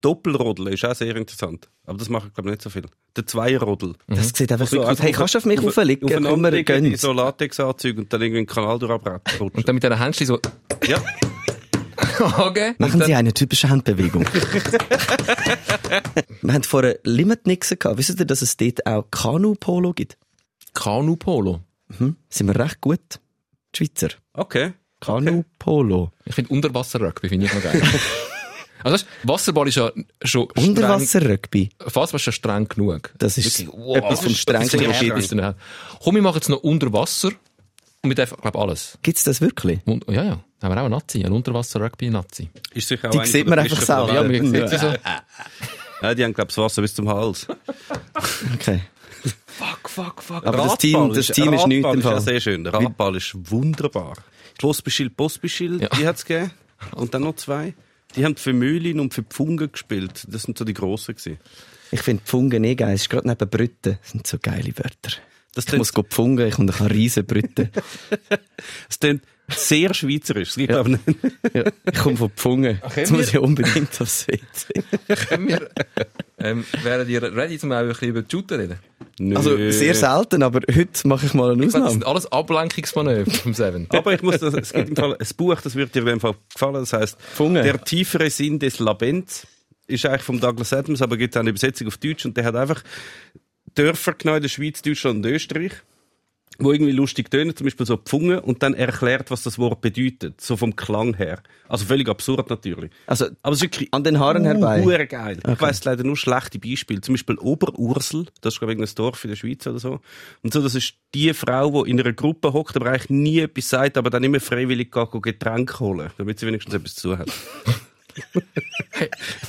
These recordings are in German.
Doppelrodel ist auch sehr interessant. Aber das machen, glaube ich, nicht so viel. Der Zweierrodel. Das sieht einfach wirklich aus. Hey, kannst du auf mich auf- auflegen? Komm, wir gönnen. so Latexanzüge und dann irgendwie einen Kanal durchrutschen. Und dann mit diesen Händchen so, Ja. okay. Machen Sie eine typische Handbewegung. Wir haben vorher Limit-Nixen gehabt. Wisst ihr, dass es dort auch Kanu-Polo gibt? Kanu-Polo. Hm? Sind wir recht gut? Die Schweizer. Okay. Kanu-Polo. Ich finde Unterwasser-Rugby finde ich noch geil. also weißt, Wasserball ist ja schon streng, Unterwasser-Rugby. Fast war schon streng genug. Das ist Wirklich, etwas vom Strengsten, was ist es. Komm, wir machen jetzt noch Unterwasser. Und wir dürfen, glaube alles. Gibt's das wirklich? Und, ja, ja. Haben wir auch einen Nazi, einen Unterwasser-Rugby-Nazi. Ist sicher auch Die sieht man einfach selber. Ja, man sieht sie so. Ja, die haben, glaube ich, das Wasser bis zum Hals. Okay. Fuck, fuck, fuck. Aber das Team, das Team ist nichts im Radball ist Fall. ja sehr schön. Der Radball ist wunderbar. Schlossbeschild, Postbeschild, Ja. die hat's gegeben. Und dann noch zwei. Die haben für Mühlin und für Pfungen gespielt. Das sind so die grossen gewesen. Ich finde Pfungen eh geil. Es ist gerade neben Brütten. Das sind so geile Wörter. Das Ich muss pfungen, ich und ich kann riesen Brütten. Das klingt sehr schweizerisch. Das gibt, glaube ich, nicht. ja, ich komme von Pfungen. Jetzt muss ich unbedingt aufs WC. Können wir, ähm, wären ihr ready, um auch ein bisschen über die Shooter reden? Nö. Also sehr selten, aber heute mache ich mal eine Das Ausnahme. sind alles Ablenkungsmanöver vom Seven. Aber ich muss das, es gibt im Fall ein Buch, das wird dir in dem Fall gefallen. Das heißt, Pfunge. Der tiefere Sinn des Labens ist eigentlich vom Douglas Adams, aber gibt auch eine Übersetzung auf Deutsch und der hat einfach Dörfer genommen in der Schweiz, Deutschland und Österreich, wo irgendwie lustig tönen, zum Beispiel so Pfunge und dann erklärt, was das Wort bedeutet, so vom Klang her. Also völlig absurd natürlich. Also Aber es ist wirklich an den Haaren herbei. Hure geil. Ich weiss leider nur schlechte Beispiele. Zum Beispiel Oberursel, das ist glaube ich ein Dorf in der Schweiz oder so. Und so, das ist die Frau, die in einer Gruppe hockt, aber eigentlich nie etwas sagt, aber dann immer freiwillig geht, Getränke holen, damit sie wenigstens etwas zu hat.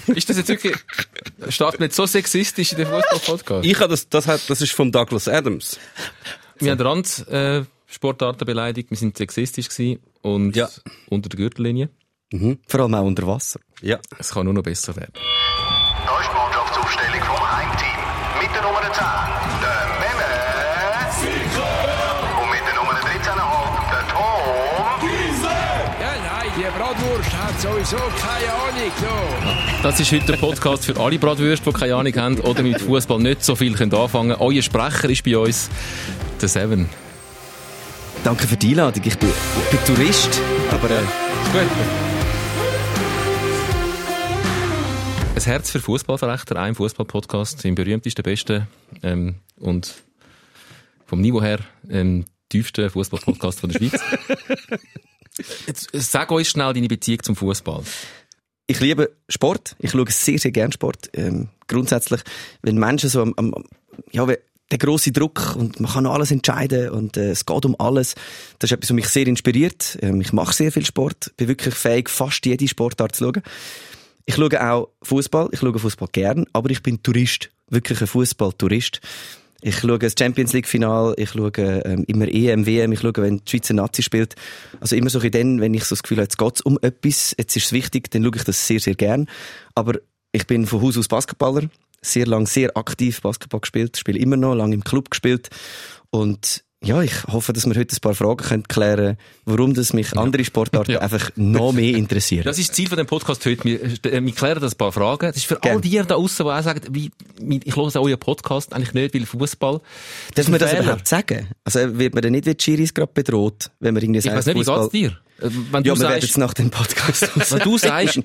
Ist das jetzt wirklich, starten wir jetzt so sexistisch in den Fußball-Podcast? Ich habe das, das hat, das ist von Douglas Adams. Wir haben Rand, äh, Sportarten beleidigt, wir sind sexistisch gewesen und Ja. unter der Gürtellinie. Vor allem auch unter Wasser. Ja. Es kann nur noch besser werden. Da ist die Mannschaftsaufstellung vom Heimteam. Mit der Nummer 10, der Memme. Und mit der Nummer 13,5, der Tom. Ja, nein, die Bratwurst hat sowieso keine Ahnung. So. Das ist heute der Podcast für alle Bratwürste, die keine Ahnung haben oder mit Fußball nicht so viel können anfangen können. Euer Sprecher ist bei uns der Seven. Danke für die Einladung. Ich bin, ich bin Tourist, aber äh, Gut. Ein Herz für Fußballverrechter, ein Fußball-Podcast, im berühmtesten, besten ähm, und vom Niveau her ähm, tiefsten Fußball-Podcast von der Schweiz. Jetzt, äh, sag uns schnell deine Beziehung zum Fußball. ich liebe Sport. Ich schaue sehr, sehr gern Sport. Ähm, grundsätzlich, wenn Menschen so am, am ja, wenn der große Druck und man kann alles entscheiden und äh, es geht um alles. Das ist etwas, was mich sehr inspiriert. Ähm, ich mache sehr viel Sport, bin wirklich fähig, fast jede Sportart zu schauen. Ich schaue auch Fußball. Ich schaue Fußball gern, aber ich bin Tourist, wirklich ein Fußball-Tourist. Ich schaue das Champions League Final, ich schaue ähm, immer EM, WM, ich schaue, wenn die Schweizer Nazi spielt. Also immer so ein dann, wenn ich so das Gefühl habe, jetzt geht's um etwas, jetzt ist es wichtig, dann schaue ich das sehr, sehr gern. Aber ich bin von Haus aus Basketballer, sehr lang sehr aktiv Basketball gespielt, spiele immer noch, lange im Club gespielt und ja, ich hoffe, dass wir heute ein paar Fragen können klären können, warum das mich andere Sportarten Ja. einfach noch mehr interessieren. Das ist das Ziel von dem Podcast heute. Wir, äh, wir klären das ein paar Fragen. Das ist für Gern. all die da außen, die auch sagen, wie, wie- ich höre euren Podcast eigentlich nicht, weil Fußball. Darf man das überhaupt sagen? Also wird man dann nicht wie die Schiris gerade bedroht, wenn man irgendwie Ich sagt, weiß nicht, wie Fußball- geht's dir? Äh, Wenn Ja, du wir werden sagst, jetzt nach dem Podcast Wenn du sagst, in,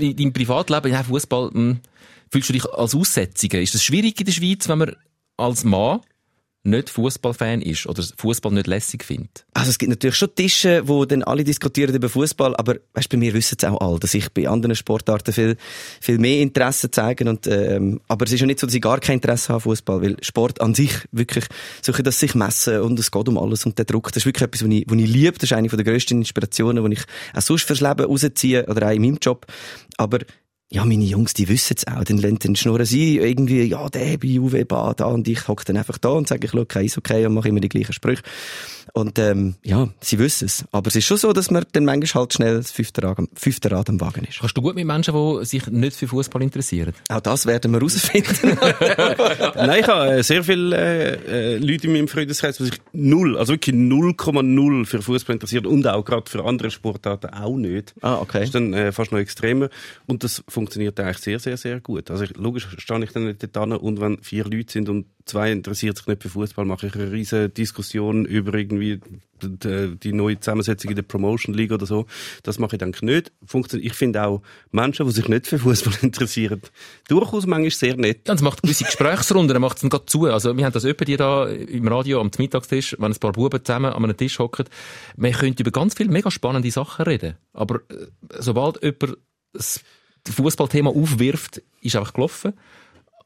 in deinem Privatleben, ja, Fußball, hm, fühlst du dich als Aussätzige? Ist das schwierig in der Schweiz, wenn man als Mann nicht Fußballfan ist oder Fußball nicht lässig findet? Also es gibt natürlich schon Tische, wo dann alle diskutieren über Fußball, aber weißt, bei mir wissen es auch alle, dass ich bei anderen Sportarten viel, viel mehr Interesse zeige und ähm, aber es ist ja nicht so, dass ich gar kein Interesse habe an Fußball, weil Sport an sich wirklich solche, dass sich messen und es geht um alles und der Druck, das ist wirklich etwas, was ich, was ich liebe, das ist eine der grössten Inspirationen, die ich auch sonst fürs Leben rausziehe oder auch in meinem Job, aber ja, meine Jungs, die wissen es auch. Dann, dann schnurren sie irgendwie, ja, der bei Juve, da. Und ich hocke dann einfach da und sage, ich schaue kein okay und mache immer die gleichen Sprüche. Und, ähm, ja, sie wissen es. Aber es ist schon so, dass man dann manchmal halt schnell das fünfte Rad, am- fünfte Rad am Wagen ist. Kannst du gut mit Menschen, die sich nicht für Fußball interessieren? Auch das werden wir herausfinden. Nein, ich habe sehr viele äh, äh, Leute in meinem Freundeskreis, die sich null, also wirklich 0,0 für Fußball interessieren und auch gerade für andere Sportarten auch nicht. Ah, okay. Das ist dann äh, fast noch extremer. Und das funktioniert eigentlich sehr, sehr, sehr gut. Also ich, logisch stehe ich dann nicht dort an und wenn vier Leute sind und zwei interessiert sich nicht für Fußball, mache ich eine riesige Diskussion über irgendwie die, die neue Zusammensetzung in der Promotion League oder so. Das mache ich eigentlich nicht. Funktioniert. Ich finde auch Menschen, die sich nicht für Fußball interessieren, durchaus manchmal sehr nett. Ja, es macht gewisse Gesprächsrunden, er macht es dann gerade zu. Also, wir haben das öppe die da im Radio am Mittagstisch, wenn ein paar Buben zusammen an einem Tisch hocken. Man könnte über ganz viele mega spannende Sachen reden. Aber äh, sobald jemand das Fußballthema aufwirft, ist einfach gelaufen.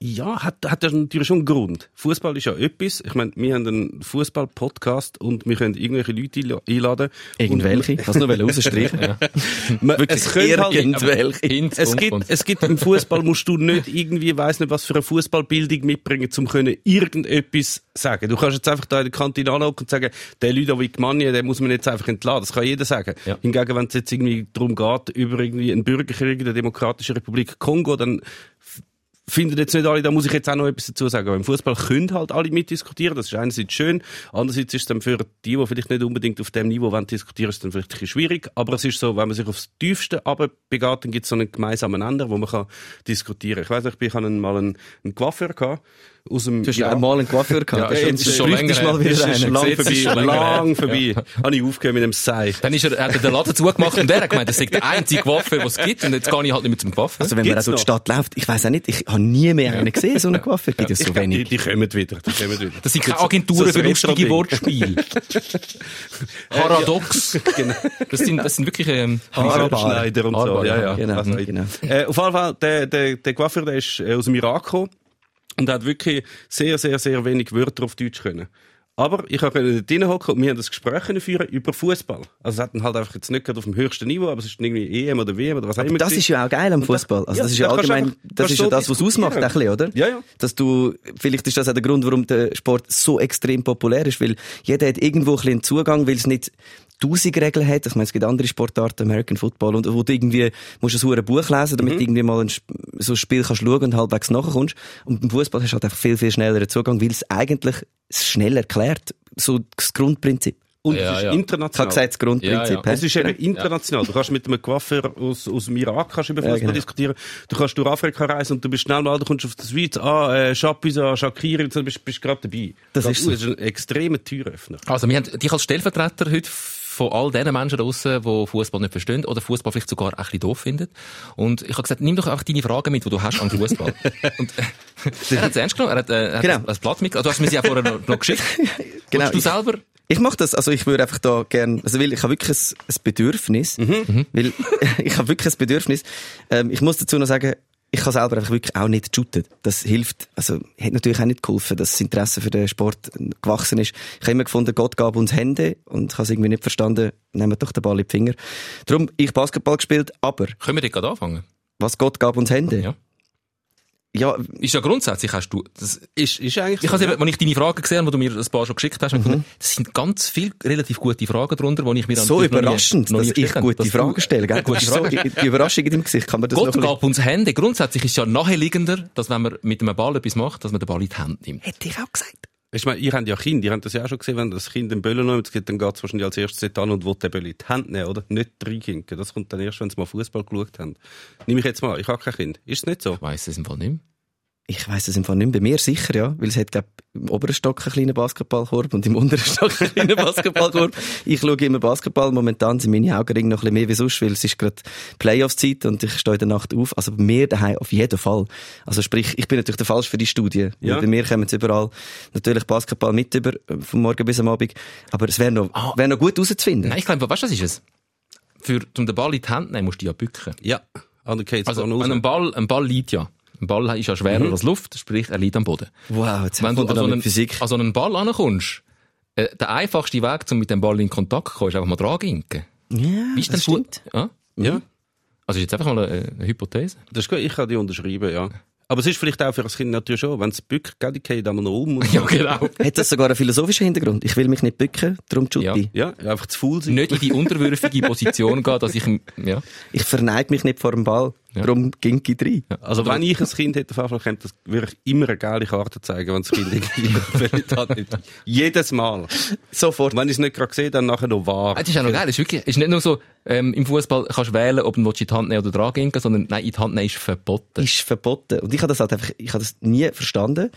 Ja, hat, hat das natürlich schon einen Grund. Fußball ist ja etwas. Ich meine, wir haben einen Fußball-Podcast und wir können irgendwelche Leute einla- einladen. Irgendwelche. Kann es nur rausstreichen. Ja. Man, es halt, irgendwelche. Es gibt, es gibt im Fußball musst du nicht irgendwie, weiss nicht, was für eine Fußballbildung mitbringen, um können irgendetwas sagen. Du kannst jetzt einfach da in der Kantine anhocken und sagen, der Ludovic Magni, den muss man jetzt einfach entladen. Das kann jeder sagen. Ja. Hingegen, wenn es jetzt irgendwie darum geht, über irgendwie einen Bürgerkrieg in der Demokratischen Republik Kongo, dann finden jetzt nicht alle, da muss ich jetzt auch noch etwas dazu sagen. Im Fußball können halt alle mitdiskutieren. Das ist einerseits schön. Andererseits ist es dann für die, die vielleicht nicht unbedingt auf dem Niveau wollen diskutieren, ist dann vielleicht ein schwierig. Aber es ist so, wenn man sich aufs Tiefste abbegeht, dann gibt es so einen gemeinsamen Nenner, wo man kann diskutieren. Ich weiß nicht, ich hatte mal einen, einen Coiffeur gehabt, aus dem Du hast Irak. einmal einen Coiffeur gehabt. Ja, Ja, jetzt ist schon länger mal her. wieder Das ist einen. lang ist vorbei, lang her. vorbei. Habe ich aufgehört mit dem Sei. Dann ist er, hat er den Laden zugemacht und der hat gemeint, das ist der einzige Waffe, den es gibt. Und jetzt gehe ich halt nicht mehr zum Waffe. Also wenn man Gibt's auch durch die? Stadt läuft, ich weiß auch nicht, ich habe nie mehr einen gesehen, so einen Coiffeur. Gibt es so Ich glaub, die, wenig. die kommen wieder. Die kommen wieder. Das sind keine Agenturen so für lustige. Wortspiele. Paradox. Genau. Das sind, das sind wirklich, ähm, Haarschneider und so. Ja, ja. ja. Genau, Also, genau. Äh, auf jeden Fall, der, der, der Coiffeur, der ist äh, aus dem Irak gekommen und hat wirklich sehr, sehr, sehr wenig Wörter auf Deutsch können. Aber ich konnte dort hinhocken und wir haben das Gespräch führen über Fußball. Also es hat dann halt einfach jetzt nicht gerade auf dem höchsten Niveau, aber es ist irgendwie EM oder WM oder was auch immer. Das gewesen. ist ja auch geil am Fußball. Also ja, das ist ja allgemein, einfach- das ist ja das, was ausmacht, ein diskutieren. bisschen, oder? Ja, ja. Dass du, vielleicht ist das auch der Grund, warum der Sport so extrem populär ist, weil jeder hat irgendwo ein bisschen einen Zugang, weil es nicht tausend Regeln hat. Ich meine, es gibt andere Sportarten, American Football, und wo du irgendwie, musst du so ein Buch lesen, Mhm. damit du irgendwie mal ein, so ein Spiel kannst schauen und halbwegs nachkommst. Und beim Fußball hast du halt einfach viel, viel schnelleren Zugang, weil es eigentlich schnell erklärt. So das Grundprinzip. Und Ja, es ist ja. Ich habe international. gesagt, das Grundprinzip. Ja? Es ist eben international. Du kannst mit einem Coiffeur aus, aus dem Irak kannst über Fußball genau. diskutieren. Du kannst durch Afrika reisen und du bist schnell mal, du kommst auf die Schweiz, ah, äh, Chapuisa, Shakiri, und so, bist, bist gerade dabei. Das ist so. Das ist ein extremer Türöffner. Also, wir haben dich als Stellvertreter heute von all diesen Menschen draussen, die Fußball nicht verstehen oder Fußball vielleicht sogar ein bisschen doof finden. Und ich habe gesagt, nimm doch einfach deine Fragen mit, die du hast an Fußball. Und äh, er hat es ernst genommen, er hat, äh, er hat Genau. ein Blatt mit, also du hast mir sie ja vorher noch, noch geschickt. Genau, Willst du selber? Ich mache das, also ich würde einfach da gern, also weil ich habe wirklich ein, ein Bedürfnis, weil ich habe wirklich ein Bedürfnis. Ähm, ich muss dazu noch sagen, ich habe selber einfach wirklich auch nicht shooten. Das hilft, also hat natürlich auch nicht geholfen, dass das Interesse für den Sport gewachsen ist. Ich habe immer gefunden, Gott gab uns Hände und ich habe es irgendwie nicht verstanden, nehmen doch den Ball in die Finger. Darum, ich Basketball gespielt, aber Können wir dort gerade anfangen? was Gott gab uns Hände? Ja. Ja, Ist ja grundsätzlich, hast du, das, Ist, ist eigentlich ich so, habe eben, als ich deine Fragen gesehen die du mir ein paar schon geschickt hast, mhm. das sind ganz viele relativ gute Fragen drunter, die ich mir so natürlich noch nie- überraschend, noch dass ich gute Dass Fragen stelle. Gell? Gute so, Fragen. die Überraschung in deinem Gesicht, kann man das Gott noch gab uns Hände. Grundsätzlich ist es ja naheliegender, dass wenn man mit einem Ball etwas macht, dass man den Ball in die Hand nimmt. Hätte ich auch gesagt. Ich meine, ihr habt ja Kinder, ihr habt das ja auch schon gesehen, wenn das Kind den Böllen nimmt, dann geht es wahrscheinlich als erstes an und will den Böllen in die Hand nehmen, oder? Nicht reinkinken. Das kommt dann erst, wenn sie mal Fußball geschaut haben. Nehme ich jetzt mal, ich habe kein Kind. Ist es nicht so? Ich weiss es im Fall nicht. Ich weiss es im Fall nicht mehr. Bei mir sicher, ja. Weil es hat, glaub, im oberen Stock einen kleinen Basketballkorb und im unteren Stock einen kleinen Basketballkorb. Ich schaue immer Basketball. Momentan sind meine Augen noch ein bisschen mehr wie sonst, weil es ist gerade Playoffs-Zeit und ich stehe in der Nacht auf. Also bei mir daheim auf jeden Fall. Also sprich, ich bin natürlich der Falsch für die Studie. Ja. Bei mir kommen jetzt überall natürlich Basketball mit über, vom Morgen bis am Abend. Aber es wäre noch, Ah. wäre noch gut herauszufinden. Nein, ich glaube, weißt du, was ist es? Für, um den Ball in die Hand zu nehmen, musst du ja bücken. Ja. Geht's Also, ein Ball, ein Ball liegt ja. Ein Ball ist ja schwerer als Luft, sprich, er liegt am Boden. Wow, jetzt Wenn du an so einen, Physik. an so einen Ball ankommst, äh, der einfachste Weg, um mit dem Ball in Kontakt zu kommen, ist einfach mal dran ginken. ja, Wie ist denn das stimmt. Ja? Ja. Also, ist jetzt einfach mal eine, eine Hypothese. Das ist gut, ich kann die unterschreiben, ja. Aber es ist vielleicht auch für das Kind natürlich schon, wenn es bückt, geht die geht einmal noch um. Ja, genau. Hat das sogar einen philosophischen Hintergrund? Ich will mich nicht bücken, darum Jutti. ja, einfach zu faul sein. Nicht in die unterwürfige Position gehen, dass ich, ja. Ich verneige mich nicht vor dem Ball. Darum ging ich rein. Also, wenn ich ein Kind hätte, auf jeden Fall, könnte, das- würde ich immer eine geile Karte zeigen, wenn das Kind irgendwie gefällt hat. Jedes Mal. Sofort. Wenn ich es nicht gerade sehe, dann nachher noch wahr. Ah, Das ist auch noch geil. Das ist wirklich, es ist nicht nur so, ähm, im Fußball kannst du wählen, ob du in die Hand nehmen oder dran gehen sondern nein, in die Hand nehmen ist verboten. ist verboten. Und ich habe das halt einfach, ich habe das nie verstanden.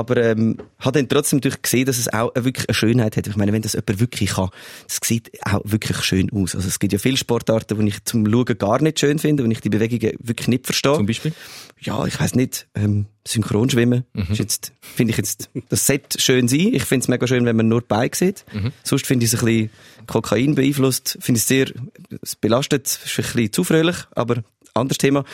Aber, ähm, habe dann trotzdem natürlich gesehen, dass es auch eine- wirklich eine Schönheit hat. Ich meine, wenn das jemand wirklich kann, das sieht auch wirklich schön aus. Also es gibt ja viele Sportarten, die ich zum Schauen gar nicht schön finde, und ich die Bewegungen wirklich nicht verstehe. Zum Beispiel? ja, ich weiß nicht, ähm, Synchronschwimmen jetzt, finde ich jetzt, das sollte schön sein. Ich finde es mega schön, wenn man nur die Beine sieht. Sonst finde ich es ein bisschen Kokain beeinflusst. Finde ich es sehr, es belastet, ist ein bisschen zu fröhlich, aber anderes Thema.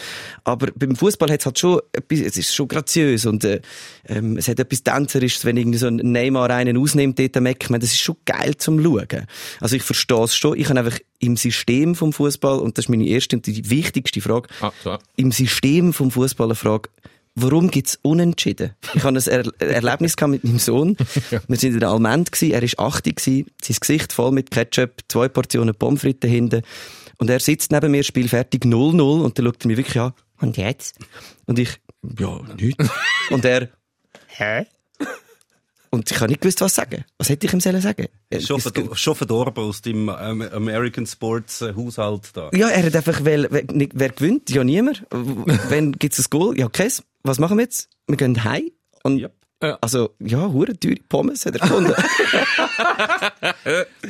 Aber beim Fußball hat es halt schon etwas, es ist schon graziös und äh, ähm, es hat etwas Tänzerisches, wenn irgendwie so ein Neymar einen ausnimmt, dort am Eck. Ich meine, das ist schon geil zum Schauen. Also ich verstehe es schon. Ich habe einfach im System vom Fußball und das ist meine erste und die wichtigste Frage, Ah, so. im System vom Fußball eine Frage, warum gibt's Unentschieden? Ich hatte ein er Erlebnis gehabt mit meinem Sohn. Wir sind in der Almend gsi, er ist 80 gsi, sein Gesicht voll mit Ketchup, zwei Portionen Pommes frites hinten. Und er sitzt neben mir, Spiel fertig 0-0 und dann schaut er mich wirklich an. Und jetzt? Und ich, ja, nichts. Und er, hä? Und ich habe nicht gewusst, was sagen. Was hätte ich ihm sollen sagen? Schon, es- verdor schon verdorben aus dem ähm, American Sports äh, Haushalt da. Ja, er hat einfach, weil, wer, wer gewinnt? Ja, niemand. Wenn gibt's ein Goal? Ja, Käse. Was machen wir jetzt? Wir gehen heim. Und, Yep. Also, ja, hure teure Pommes hat er gefunden.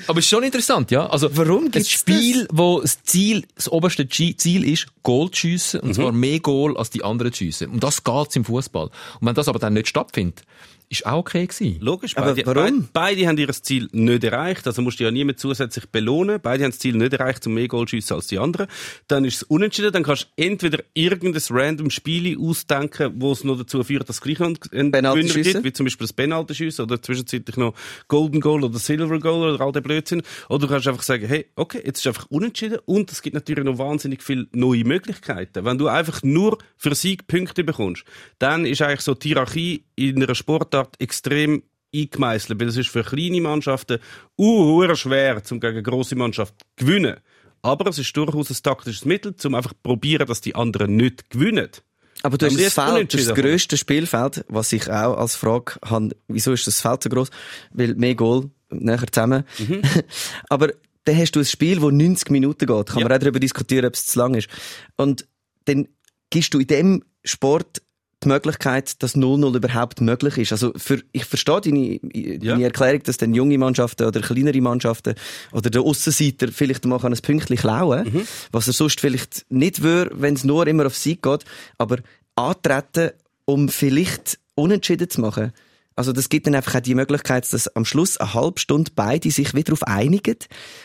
Aber es ist schon interessant, ja. Also, Warum ein gibt's Spiel, wo das Ziel, das oberste Ziel ist, Goal zu schiessen, und zwar mehr Goal als die anderen zu schiessen. Und das geht's im Fußball. Und wenn das aber dann nicht stattfindet, ist auch okay gewesen. Logisch, Aber beide, warum? Beide, beide haben ihr Ziel nicht erreicht, also musst du ja niemand zusätzlich belohnen. Beide haben das Ziel nicht erreicht, zum mehr Goal zu schiessen als die anderen. Dann ist es unentschieden, dann kannst du entweder irgendein random Spiel ausdenken, wo es noch dazu führt, dass es gleich noch einen Gewinner gibt, wie zum Beispiel das Penalty schiessen oder zwischenzeitlich noch Golden Goal oder Silver Goal oder all der Blödsinn. Oder du kannst einfach sagen, hey, okay, jetzt ist einfach unentschieden und es gibt natürlich noch wahnsinnig viele neue Möglichkeiten. Wenn du einfach nur für Sieg Punkte bekommst, dann ist eigentlich so die Hierarchie in einer Sportart extrem eingemeißelt, weil es ist für kleine Mannschaften uh, schwer, zum gegen grosse Mannschaft zu gewinnen. Aber es ist durchaus ein taktisches Mittel, um einfach zu probieren, dass die anderen nicht gewinnen. Aber du hast das Feld, das, das grösste Spielfeld, was ich auch als Frage habe, wieso ist das Feld so groß? Weil mehr Goal, näher zusammen. Mhm. Aber dann hast du ein Spiel, das 90 Minuten geht. Kann Ja. man auch darüber diskutieren, ob es zu lang ist. Und dann gibst du in dem Sport die Möglichkeit, dass 0-0 überhaupt möglich ist. Also für, ich verstehe deine, deine Erklärung, dass dann junge Mannschaften oder kleinere Mannschaften oder der Aussenseiter vielleicht mal ein Pünktchen klauen Mhm. was er sonst vielleicht nicht würde, wenn es nur immer auf Sieg geht, aber antreten, um vielleicht unentschieden zu machen. Also das gibt dann einfach auch die Möglichkeit, dass am Schluss eine halbe Stunde beide sich wieder darauf einigen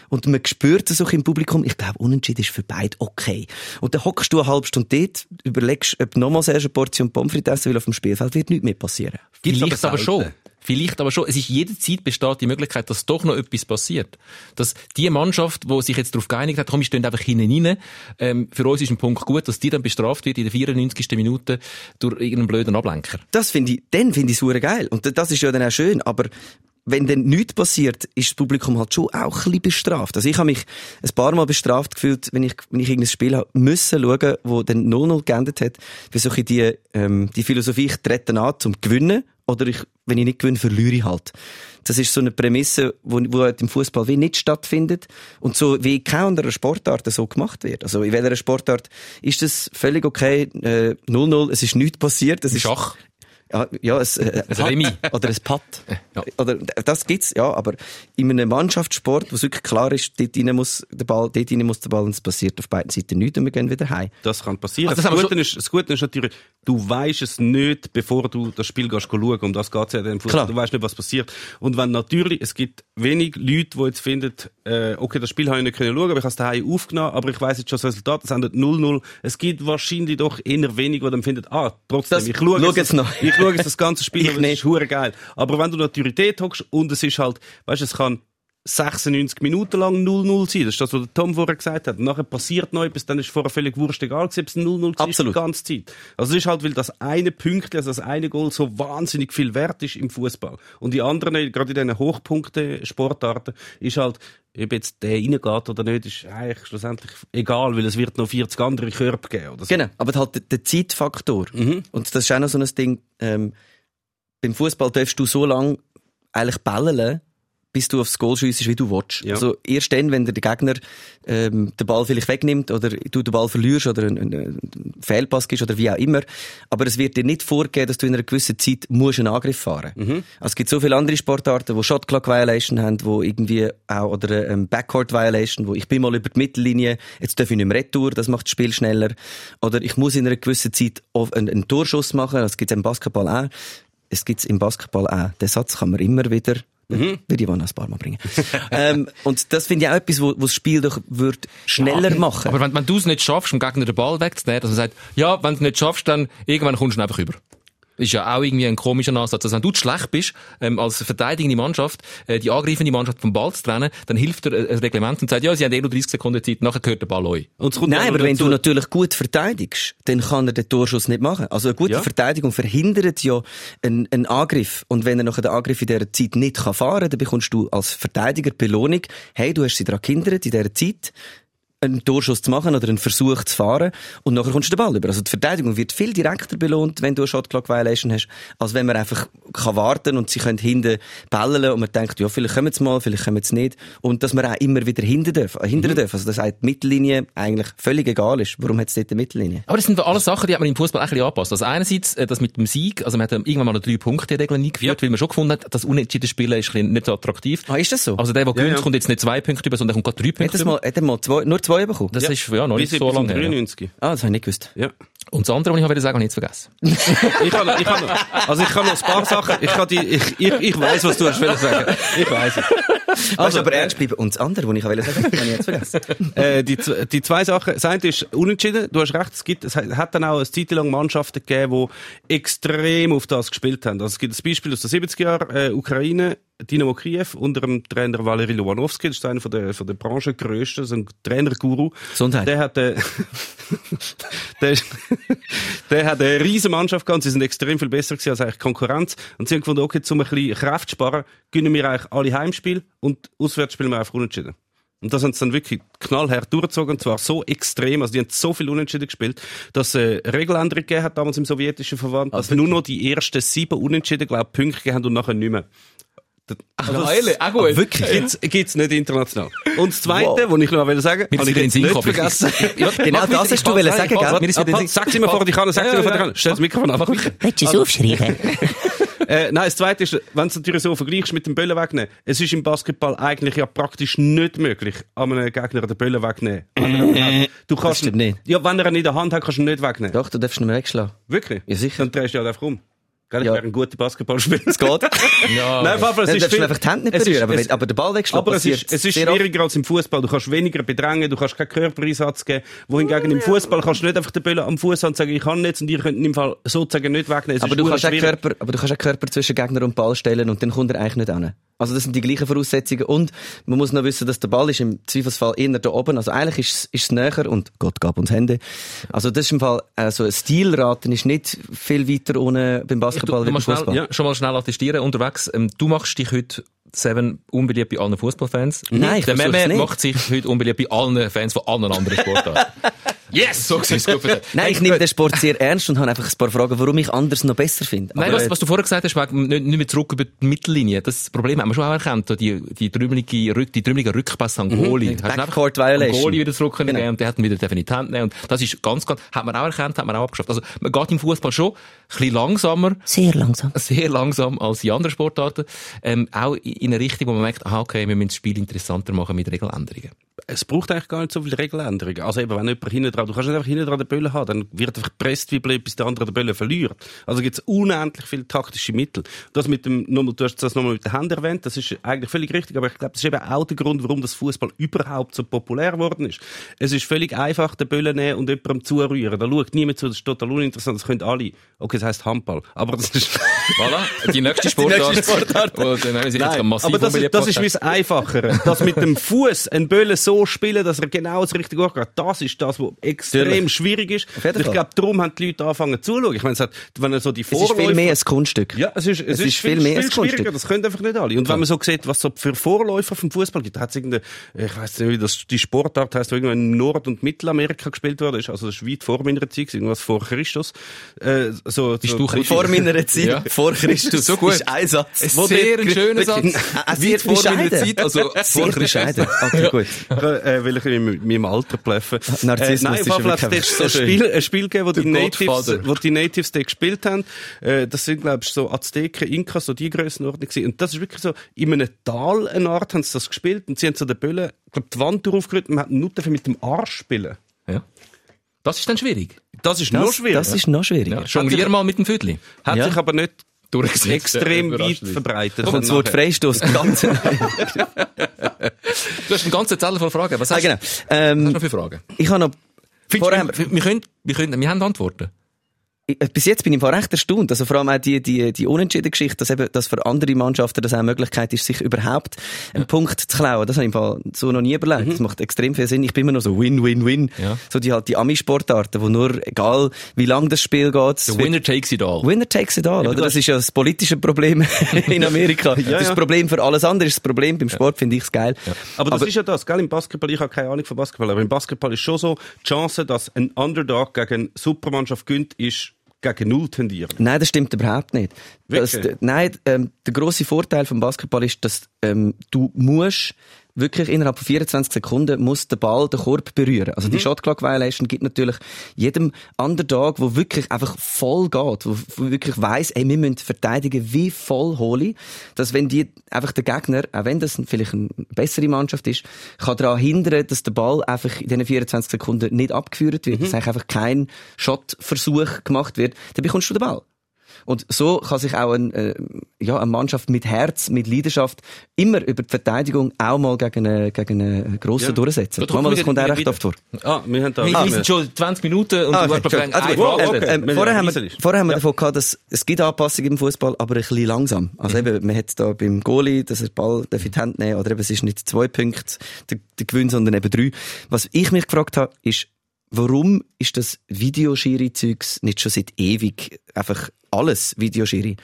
und man spürt es auch im Publikum, ich glaube, unentschieden ist für beide okay. Und dann hockst du eine halbe Stunde dort, überlegst, ob du nochmals erst eine Portion Pommes frites essen will auf dem Spielfeld, wird nichts mehr passieren. Gibt's Vielleicht aber aber schon. Vielleicht aber schon. Es ist jederzeit besteht die Möglichkeit, dass doch noch etwas passiert. Dass die Mannschaft, die sich jetzt darauf geeinigt hat, komm, wir stehen einfach hinten rein, ähm, für uns ist ein Punkt gut, dass die dann bestraft wird in der 94. Minute durch irgendeinen blöden Ablenker. Das finde ich, dann finde ich es geil. Und das ist ja dann auch schön, aber wenn dann nichts passiert, ist das Publikum halt schon auch ein bisschen bestraft. Also ich habe mich ein paar Mal bestraft gefühlt, wenn ich, wenn ich irgendein Spiel habe müssen schauen, wo dann 0-0 geendet hat, für solche die, ähm, die Philosophie, ich trete an zum Gewinnen, oder ich, wenn ich nicht gewinne, verliere ich halt. Das ist so eine Prämisse, wo, wo halt im Fußball wie nicht stattfindet und so wie in keiner anderen Sportart so gemacht wird. Also in welcher Sportart ist das völlig okay, äh, 0-0, es ist nichts passiert, es Im ist Schach. Ja, ja, es, äh, Ein Remis. Oder ein Putt. Ja. Oder, das gibt's, ja, aber in einem Mannschaftssport, wo es wirklich klar ist, dort rein muss der Ball, dort rein muss der Ball und es passiert auf beiden Seiten nichts und wir gehen wieder heim. Das kann passieren. Also das das, Gute ist, das Gute ist natürlich, du weißt es nicht, bevor du das Spiel gehst schauen. Um das geht's ja dem Fußball. Du weißt nicht, was passiert. Und wenn natürlich, es gibt wenig Leute, die jetzt finden, äh, okay, das Spiel habe ich nicht können schauen, aber ich habe es daheim aufgenommen, aber ich weiß jetzt schon das Resultat, es endet 0-0. Es gibt wahrscheinlich doch eher wenig, die dann finden, ah, trotzdem, Das- ich schaue jetzt noch. ich schaue jetzt das ganze Spiel, Ich nicht. ist geil. Aber wenn du dort hockst und es ist halt, weißt du, es kann 96 Minuten lang 0-0 sein. Das ist das, was Tom vorher gesagt hat. Und nachher passiert noch etwas, dann ist vorher völlig wurscht egal, ob es 0-0 war Absolut. die ganze Zeit. Also es ist halt, weil das eine Pünktchen, also das eine Goal so wahnsinnig viel wert ist im Fußball. Und die anderen, gerade in diesen Hochpunkte-Sportarten, ist halt, ob jetzt der reingeht oder nicht, ist eigentlich schlussendlich egal, weil es wird noch 40 andere Körper geben. Oder so. Genau, aber halt der, Zeitfaktor. Und das ist auch noch so ein Ding, ähm, beim Fußball darfst du so lange eigentlich bellen, bis du aufs Goal schiessest, wie du willst. Ja. Also erst dann, wenn der Gegner ähm, den Ball vielleicht wegnimmt oder du den Ball verlierst oder einen, einen, Fehlpass gibst oder wie auch immer. Aber es wird dir nicht vorgeben, dass du in einer gewissen Zeit musst einen Angriff fahren musst. Also es gibt so viele andere Sportarten, die Shot Clock Violation haben, wo irgendwie auch, oder ähm, Backcourt Violation, wo ich bin mal über die Mittellinie, jetzt darf ich nicht mehr retour, das macht das Spiel schneller. Oder ich muss in einer gewissen Zeit einen, einen Torschuss machen, das gibt es im Basketball auch. Es gibt im Basketball auch. Den Satz kann man immer wieder Mhm. würde ich noch ein paar Mal bringen. ähm, und das finde ich auch etwas, wo, wo das Spiel doch wird schneller machen. Aber wenn, wenn du es nicht schaffst, dem Gegner den Ball wegzunehmen, dass man sagt, ja, wenn du es nicht schaffst, dann irgendwann kommst du ihn einfach über. Ist ja auch irgendwie ein komischer Ansatz. Also wenn du schlecht bist, ähm, als verteidigende Mannschaft, äh, die angreifende Mannschaft vom Ball zu trennen, dann hilft dir ein Reglement und sagt, ja, sie haben eh nur 30 Sekunden Zeit, nachher gehört der Ball euch. Und es kommt Nein, aber wenn dazu- du natürlich gut verteidigst, dann kann er den Torschuss nicht machen. Also eine gute Ja. Verteidigung verhindert ja einen, einen Angriff. Und wenn er nachher den Angriff in dieser Zeit nicht kann fahren kann, dann bekommst du als Verteidiger Belohnung, hey, du hast sie daran gehindert, in dieser Zeit einen Torschuss zu machen oder einen Versuch zu fahren und nachher kommst du den Ball über. Also die Verteidigung wird viel direkter belohnt, wenn du eine Shot Clock Violation hast, als wenn man einfach kann warten und sie können hinten bellen und man denkt, ja, vielleicht kommen sie mal, vielleicht kommen sie nicht. Und dass man auch immer wieder hinten darf, äh, hindern darf. Also dass auch die Mittellinie eigentlich völlig egal ist. Warum hat es dort eine Mittellinie? Aber das sind alles Sachen, die hat man im Fußball ein bisschen angepasst. Also einerseits, äh, das mit dem Sieg, also man hat ähm, irgendwann mal eine Drei-Punkte-Regel eingeführt, weil man schon gefunden hat, das unentschieden Spielen ist ein bisschen nicht so attraktiv. Ah, ist das so? Also der, der gewinnt, ja. kommt jetzt nicht zwei Punkte über, sondern kommt gerade drei hat Punkte über. mal, hat mal zwei, nur zwei bekommen? Das ist ja noch nicht so lange her. ja. 93. ah, das habe ich nicht gewusst. Ja. Und das andere, was ich wollte sagen, habe ich jetzt vergessen. Ich kann, ich kann, noch- also ich kann noch ein paar Sachen, ich kann die, ich, ich, ich weiss, was du hast wollen sagen. Ich weiss es. Also, aber ernst bleiben. Und das andere, was ich wollte sagen, habe ich jetzt vergessen. Äh, die, die zwei Sachen, das eine ist unentschieden, du hast recht, es gibt, es hat dann auch eine Zeit lang Mannschaften gegeben, die extrem auf das gespielt haben. Also es gibt ein Beispiel aus den 70er Jahren, äh, Ukraine, Dynamo Kiew, unter dem Trainer Valery Lowanowski, das ist einer von der, von der Branche grössten, so ein Trainerguru. Gesundheit. Der hat, äh, der, ist- der hat eine riesen Mannschaft gehabt, sie sind extrem viel besser gewesen als eigentlich Konkurrenz. Und sie haben gefunden, okay, zum ein bisschen Kraft zu sparen, gönnen wir eigentlich alle Heimspiele und auswärts spielen wir einfach unentschieden. Und das haben sie dann wirklich knallhart durchgezogen, und zwar so extrem, also die haben so viel Unentschieden gespielt, dass es eine Regeländerung gegeben hat damals im sowjetischen Verband, dass nur noch die ersten sieben Unentschieden, glaube ich, Punkte gegeben haben und nachher nicht mehr. Ach, Weile, auch gut. Wirklich? Gibt's, gibt's nicht international. Und das Zweite, was ich noch wollte sagen, habe ich den Sinn nicht vergessen. Genau das hast du wollen sagen, gell? Mir ist wieder Sinn- Sag sie mir vor die Kanne, sag sie mir vor die Kanne. Stell das Mikrofon ab. Willst du es aufschreiben? Äh, nein, das Zweite ist, wenn du es natürlich so vergleichst mit dem Böllen wegnehmen, es ist im Basketball eigentlich ja praktisch nicht möglich, an einem Gegner den Böllen wegnehmen. Er. Du kannst stimmt nicht. Ja, wenn er ihn in der Hand hat, kannst du ihn nicht wegnehmen. Doch, du darfst ihn wegschlagen. Wirklich? Ja, sicher. Dann drehst du ja einfach um. Gell, ich Ja. wäre ein guter Basketballspieler. Es geht. Ja. Nein, Papa, es Dann ist viel, einfach die Hände nicht es ist- berühren, aber, wenn, aber der Ball wegschlagen aber es ist, es ist schwieriger als im Fußball. Du kannst weniger bedrängen, du kannst keinen Körpereinsatz geben. Wohingegen im Fußball kannst du nicht einfach den Böllen am Fuß haben und sagen, ich kann nichts und ihr könnt ihn im Fall sozusagen nicht wegnehmen. Aber du, kannst auch schwierig. Körper, aber du kannst auch Körper zwischen Gegner und Ball stellen und dann kommt er eigentlich nicht an. Also das sind die gleichen Voraussetzungen und man muss noch wissen, dass der Ball ist im Zweifelsfall eher da oben. Also eigentlich ist es, ist es näher und Gott gab uns Hände. Also das ist im Fall, also ein Stilraten ist nicht viel weiter ohne beim Basketball du, wie du beim musst schnell, Fußball. ja, schon mal schnell attestieren unterwegs. Ähm, du machst dich heute Seven unbeliebt bei allen Fußballfans. Nein, ich Der Meme macht sich heute unbeliebt bei allen Fans von allen anderen Sportarten. yes, so siehst du gut. Nein, ich nehme den Sport sehr ernst und habe einfach ein paar Fragen, warum ich anders noch besser finde. Nein, was, was du vorher gesagt hast, wegen nicht, nicht mehr zurück über die Mittellinie. Das Problem haben wir schon auch erkannt. Die, die trümmelige, Rück, die trümmelige Rückpass an Goalie. Mhm. Backcourt Violation. Goalie wieder zurück Genau. und der hat ihn wieder Hand nehmen. Und das ist ganz, ganz, hat man auch erkannt, hat man auch abgeschafft. Also, man geht im Fußball schon bisschen langsamer, Sehr langsam. sehr langsam als die anderen Sportarten, ähm, auch in eine Richtung, wo man merkt, aha, okay, wir müssen das Spiel interessanter machen mit Regeländerungen. Es braucht eigentlich gar nicht so viele Regeländerungen. Also eben, wenn jemand hinten dran, du kannst nicht einfach hinten dran den Böllen haben, dann wird einfach gepresst wie blöd, bis der andere den Böllen verliert. Also gibt es unendlich viele taktische Mittel. Das mit dem, nochmal, du hast das nochmal mit den Händen erwähnt, das ist eigentlich völlig richtig, aber ich glaube, das ist eben auch der Grund, warum das Fußball überhaupt so populär geworden ist. Es ist völlig einfach, den Böllen nehmen und jemandem zurühren. Da schaut niemand zu, das ist total uninteressant, das können alle. Okay, das heisst Handball. Aber das ist, Voilà, die nächste Sportart. nächste Sportart. Wo dann haben sie jetzt Nein, massiv aber das, ist- das ist wie das Einfachere. Das mit dem Fuß einen Böllen so spielen, dass er genau das richtige Ort hat, das ist das, was extrem Natürlich. schwierig ist. Ich glaube, darum haben die Leute angefangen zuzuschauen. Ich meine, es wenn er so die Es ist viel mehr ein Kunststück. Ja, es ist, es, Es ist, ist viel, viel mehr ein schwieriger. Kunststück. Das können einfach nicht alle. Und wenn man so sieht, was so für Vorläufer vom Fußball gibt, hat es irgendeine, ich weiß nicht, wie das, die Sportart heißt, wo irgendwo in Nord- und Mittelamerika gespielt wurde. Also, das ist weit vor meiner Zeit, irgendwas vor Christus. Äh, so, Bist so, du Christus? Vor meiner Zeit, Ja. vor Christus. So gut. Ist ein Satz. Ein sehr ein schöner Satz. Sehr vor meiner. Zeit, also vor Christus. Okay, gut. äh, weil ich mit meinem Alter pleffe. Narzissmus äh, nein, ist wirklich so ein schön. Spiel, ein Spiel gegeben, wo die, Natives, wo die Natives dort gespielt haben. Äh, das sind, glaube ich, so Azteken, Inkas, so die Grössenordnung gewesen. Und das ist wirklich so, in einem Tal, eine Art, haben sie das gespielt und sie haben so den Böllen, ich glaube, die Wand draufgerührt und man hat nur dafür mit dem Arsch spielen. Das ist dann schwierig. Das ist noch Das, schwieriger. das ist noch schwieriger. Ja. Jonglier mal mit dem Viertel. hat Ja. sich aber nicht Durchgesetzt. extrem weit verbreitet. Kommt das Wort. Freistoß ganz. Du hast einen ganzen Zettel voll Fragen. Was ah, hast, genau. was hast Ähm, du noch für Fragen? ich habe noch, vorher, wir, wir, können, wir, können, wir haben Antworten. Ich- bis jetzt bin ich Fall recht erstaunt. Also vor allem auch die, die, die unentschiedene Geschichte, dass eben, dass für andere Mannschaften das auch eine Möglichkeit ist, sich überhaupt einen Punkt zu klauen. Das habe ich im Fall so noch nie überlegt. Das macht extrem viel Sinn. Ich bin immer noch so Win, Win, Win. Ja. So die halt die Ami-Sportarten, wo nur, egal wie lang das Spiel geht, wird- winner takes it all. Winner takes it all, oder? Das ist ja das politische Problem in Amerika. das ja. Problem für alles andere, ist das Problem. Beim Sport finde ich es geil. Aber das ist ja das, gell? Im Basketball, ich habe keine Ahnung von Basketball, aber im Basketball ist schon so, die Chance, dass ein Underdog gegen eine Supermannschaft gönnt, ist gegen Null tendieren. Nein, das stimmt überhaupt nicht. Das, nein, ähm, der grosse Vorteil vom Basketball ist, dass ähm, du musst wirklich innerhalb von 24 Sekunden muss der Ball den Korb berühren. Also die Shot Clock Violation gibt natürlich jedem Underdog, wo wirklich einfach voll geht, wo, wirklich weiss, ey, wir müssen verteidigen wie voll holy, dass wenn die einfach der Gegner, auch wenn das vielleicht eine bessere Mannschaft ist, kann daran hindern, dass der Ball einfach in diesen 24 Sekunden nicht abgeführt wird, dass eigentlich einfach kein Shotversuch gemacht wird, dann bekommst du den Ball. Und so kann sich auch ein, äh, ja, eine Mannschaft mit Herz, mit Leidenschaft immer über die Verteidigung auch mal gegen einen, gegen einen Grossen Ja. durchsetzen. Da Manchmal, das kommt wir auch recht oft vor. Ah, wir haben da... Wir Ah, sind schon 20 Minuten und Ah, du okay, hast aber Entschuldigung. Also eine Frage okay. Ähm, vorher haben wir, vorher haben wir Ja. davon gehabt, dass es gibt Anpassungen im Fußball, aber ein bisschen langsam. Also eben, man hat da beim Goalie, dass er den Ball darf in die Hand nehmen oder eben, es ist nicht zwei Punkte der, der Gewinn, sondern eben drei. Was ich mich gefragt habe, ist, warum ist das Videoschiri-Zeugs nicht schon seit ewig einfach alles Videoschiri?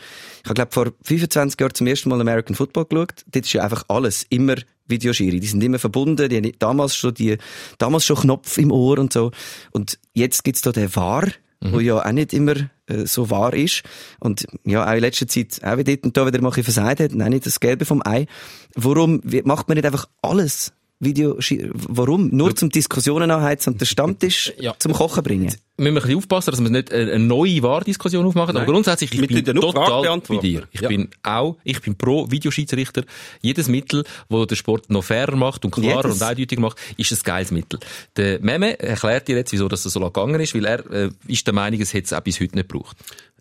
Ich habe, glaube vor 25 Jahren zum ersten Mal American Football geschaut. Dort ist ja einfach alles immer Videoschiri. Die sind immer verbunden. Die haben damals schon die, damals schon Knopf im Ohr und so. Und jetzt gibt's da den VAR, wo ja auch nicht immer äh, so wahr ist. Und ja, auch in letzter Zeit, auch wie dort und da wieder mal ein versagt hat, nein, nicht das Gelbe vom Ei. Warum macht man nicht einfach alles Video, warum? Nur zum Diskussionen anheizen und den Stammtisch Ja. zum Kochen bringen? müssen wir ein bisschen aufpassen, dass wir nicht eine eine neue Wahrdiskussion aufmachen. Aber grundsätzlich, ich Wir bin ja total bei dir. Ich Ja. bin auch, ich bin pro Videoschiedsrichter. Jedes Mittel, wo der Sport noch fairer macht und klarer Jedes. und eindeutig macht, ist ein geiles Mittel. Der Meme erklärt dir jetzt, wieso das so lange gegangen ist, weil er äh, ist der Meinung, es hätte es auch bis heute nicht gebraucht.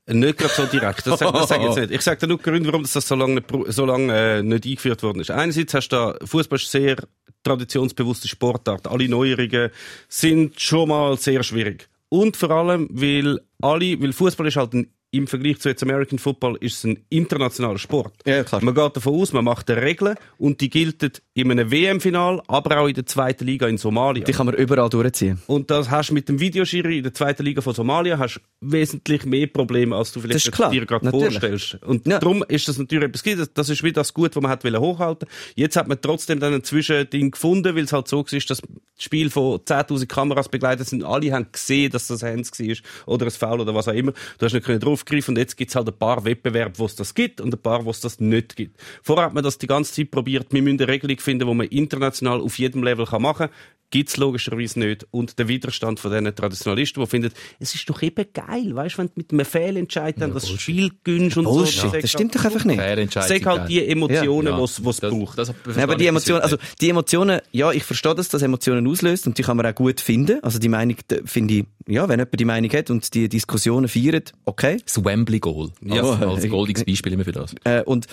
Nicht gerade so direkt. Das sage das sag ich jetzt nicht. Ich sage dir nur Gründe, warum das so lange so lange, äh, nicht eingeführt worden ist. Einerseits hast du da, Fußball ist sehr traditionsbewusste Sportart. Alle Neuerungen sind schon mal sehr schwierig. Und vor allem, weil alle, weil Fußball ist halt ein, im Vergleich zu jetzt American Football ist es ein internationaler Sport. Ja, klar. Man geht davon aus, man macht eine Regeln und die gelten in einem WM-Final, aber auch in der zweiten Liga in Somalia. Die kann man überall durchziehen. Und das hast du mit dem Videoschiri in der zweiten Liga von Somalia hast wesentlich mehr Probleme, als du vielleicht dir gerade vorstellst. Und Ja. darum ist das natürlich etwas, das- das ist wie das Gut, was man hat hochhalten. Jetzt hat man trotzdem dann ein Zwischending gefunden, weil es halt so war, dass das Spiel von 10.000 Kameras begleitet sind. Alle haben gesehen, dass das Hands war oder ein Foul oder was auch immer. Du hast nicht können draufgreifen und jetzt gibt es halt ein paar Wettbewerbe, wo es das gibt und ein paar, wo es das nicht gibt. Vorher hat man das die ganze Zeit probiert. Wir müssen eine Regelung finden, wo man international auf jedem Level machen kann. Gibt's logischerweise nicht. Und der Widerstand von diesen Traditionalisten, die finden, es ist doch eben geil, weißt du, wenn du mit einem Fehlentscheid dann das Spiel gönnst und Bullshit, so. das stimmt doch einfach nicht. Sag halt die Emotionen, Ja. was was Das- braucht. das- Ja, aber die Emotionen, also die Emotionen, ja, ich verstehe, dass das Emotionen auslöst und die kann man auch gut finden. Also die Meinung, finde ich, ja, wenn jemand die Meinung hat und die Diskussionen feiert, okay. Das Wembley Goal. Ja. Als, als goldiges Beispiel immer für das. Äh, und,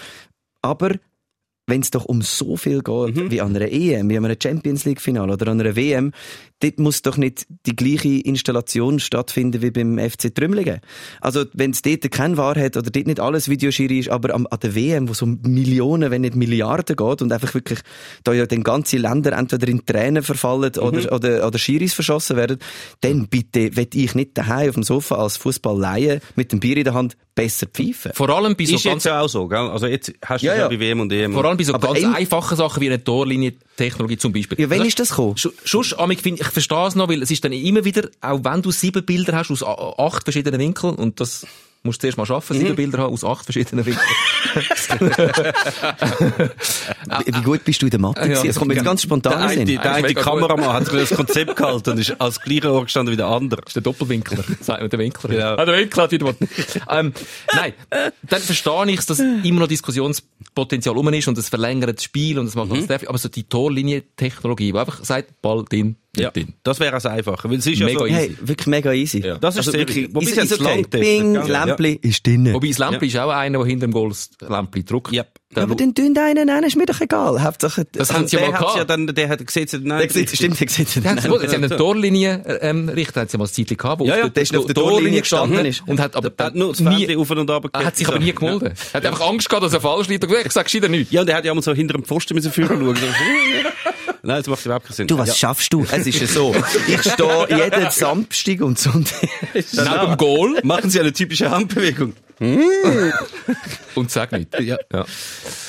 aber wenn es doch um so viel geht, wie an einer EM, wie an einem Champions League Finale oder an einer WM, dort muss doch nicht die gleiche Installation stattfinden wie beim FC Trümmelingen. Also, wenn es dort keine Wahrheit oder dort nicht alles Videoschiri ist, aber am, an der WM, wo so Millionen, wenn nicht Milliarden geht und einfach wirklich da ja dann ganze Länder entweder in Tränen verfallen oder, oder, oder Schiris verschossen werden, dann bitte will ich nicht daheim auf dem Sofa als Fußball mit dem Bier in der Hand besser pfeifen. Vor allem bei so ist ganz jetzt ja auch so, gell? Also jetzt hast du Ja, ja, ja. bei WM und EM. Vor allem bei so Aber ganz ein- einfachen Sachen wie eine Torlinie-Technologie zum Beispiel. Ja, wann Also, ist das gekommen? Sch- Sonst, Amig, find, ich verstehe es noch, weil es ist dann immer wieder, auch wenn du sieben Bilder hast aus acht verschiedenen Winkeln, und das musst du zuerst mal schaffen, Mhm. sieben Bilder haben aus acht verschiedenen Winkeln. Wie wie gut bist du in der Mathe? Ja? Es kommt mir jetzt ganz der spontan der Sinn. Eigentlich eine. Kameramann hat sich das Konzept gehalten und ist als gleicher Ort gestanden wie der andere. Das ist der Doppelwinkler, sagt man, der Winkler. Genau. Ah, der Winkler hat wieder was. ähm, nein, dann verstehe ich, dass immer noch Diskussionspotenzial rum ist und es verlängert das Spiel und es macht Mhm. alles trefflich. Aber so die Torlinie-Technologie, die einfach sagt, Ball drin, Ja, drin. das wäre es einfacher. Weil es ist ja Mega so, easy. Hey, wirklich mega easy. Ja. Das ist also sehr wirklich, easy. Wobei ist, es okay. Bing? Ja. Lämpli ist drin. Wobei das Lämpli ist auch einer, der hinter dem Goal das Lämpli druckt. Ja. Der aber dann tun einen an, ist mir doch egal. Hauptsache, Das haben sie ja der mal gehabt. ja dann, der hat gesehen, nein, der sieht, stimmt, der sieht Sie haben, sie haben einen Torlinie-Richter, ähm, Richter, haben sie mal ein Zeitchen gehabt, wo Ja, ja, auf der ist auf der Torlinie gestanden ist. und hat aber Der hat nur das nie, auf und ab er hat sich aber nie gemolden. Er hat einfach Angst gehabt, dass er falsch liegt ich sag gescheiter nichts. Ja, und er hat ja mal so hinter dem Pfosten müssen führen schauen. Nein, das macht überhaupt keinen Sinn. Du, was ja. schaffst du? Es ist ja so. Ich stehe jeden Samstag und Sonntag. Neben dem Goal Machen Sie eine typische Handbewegung. Und sag nichts. Ja. Ja.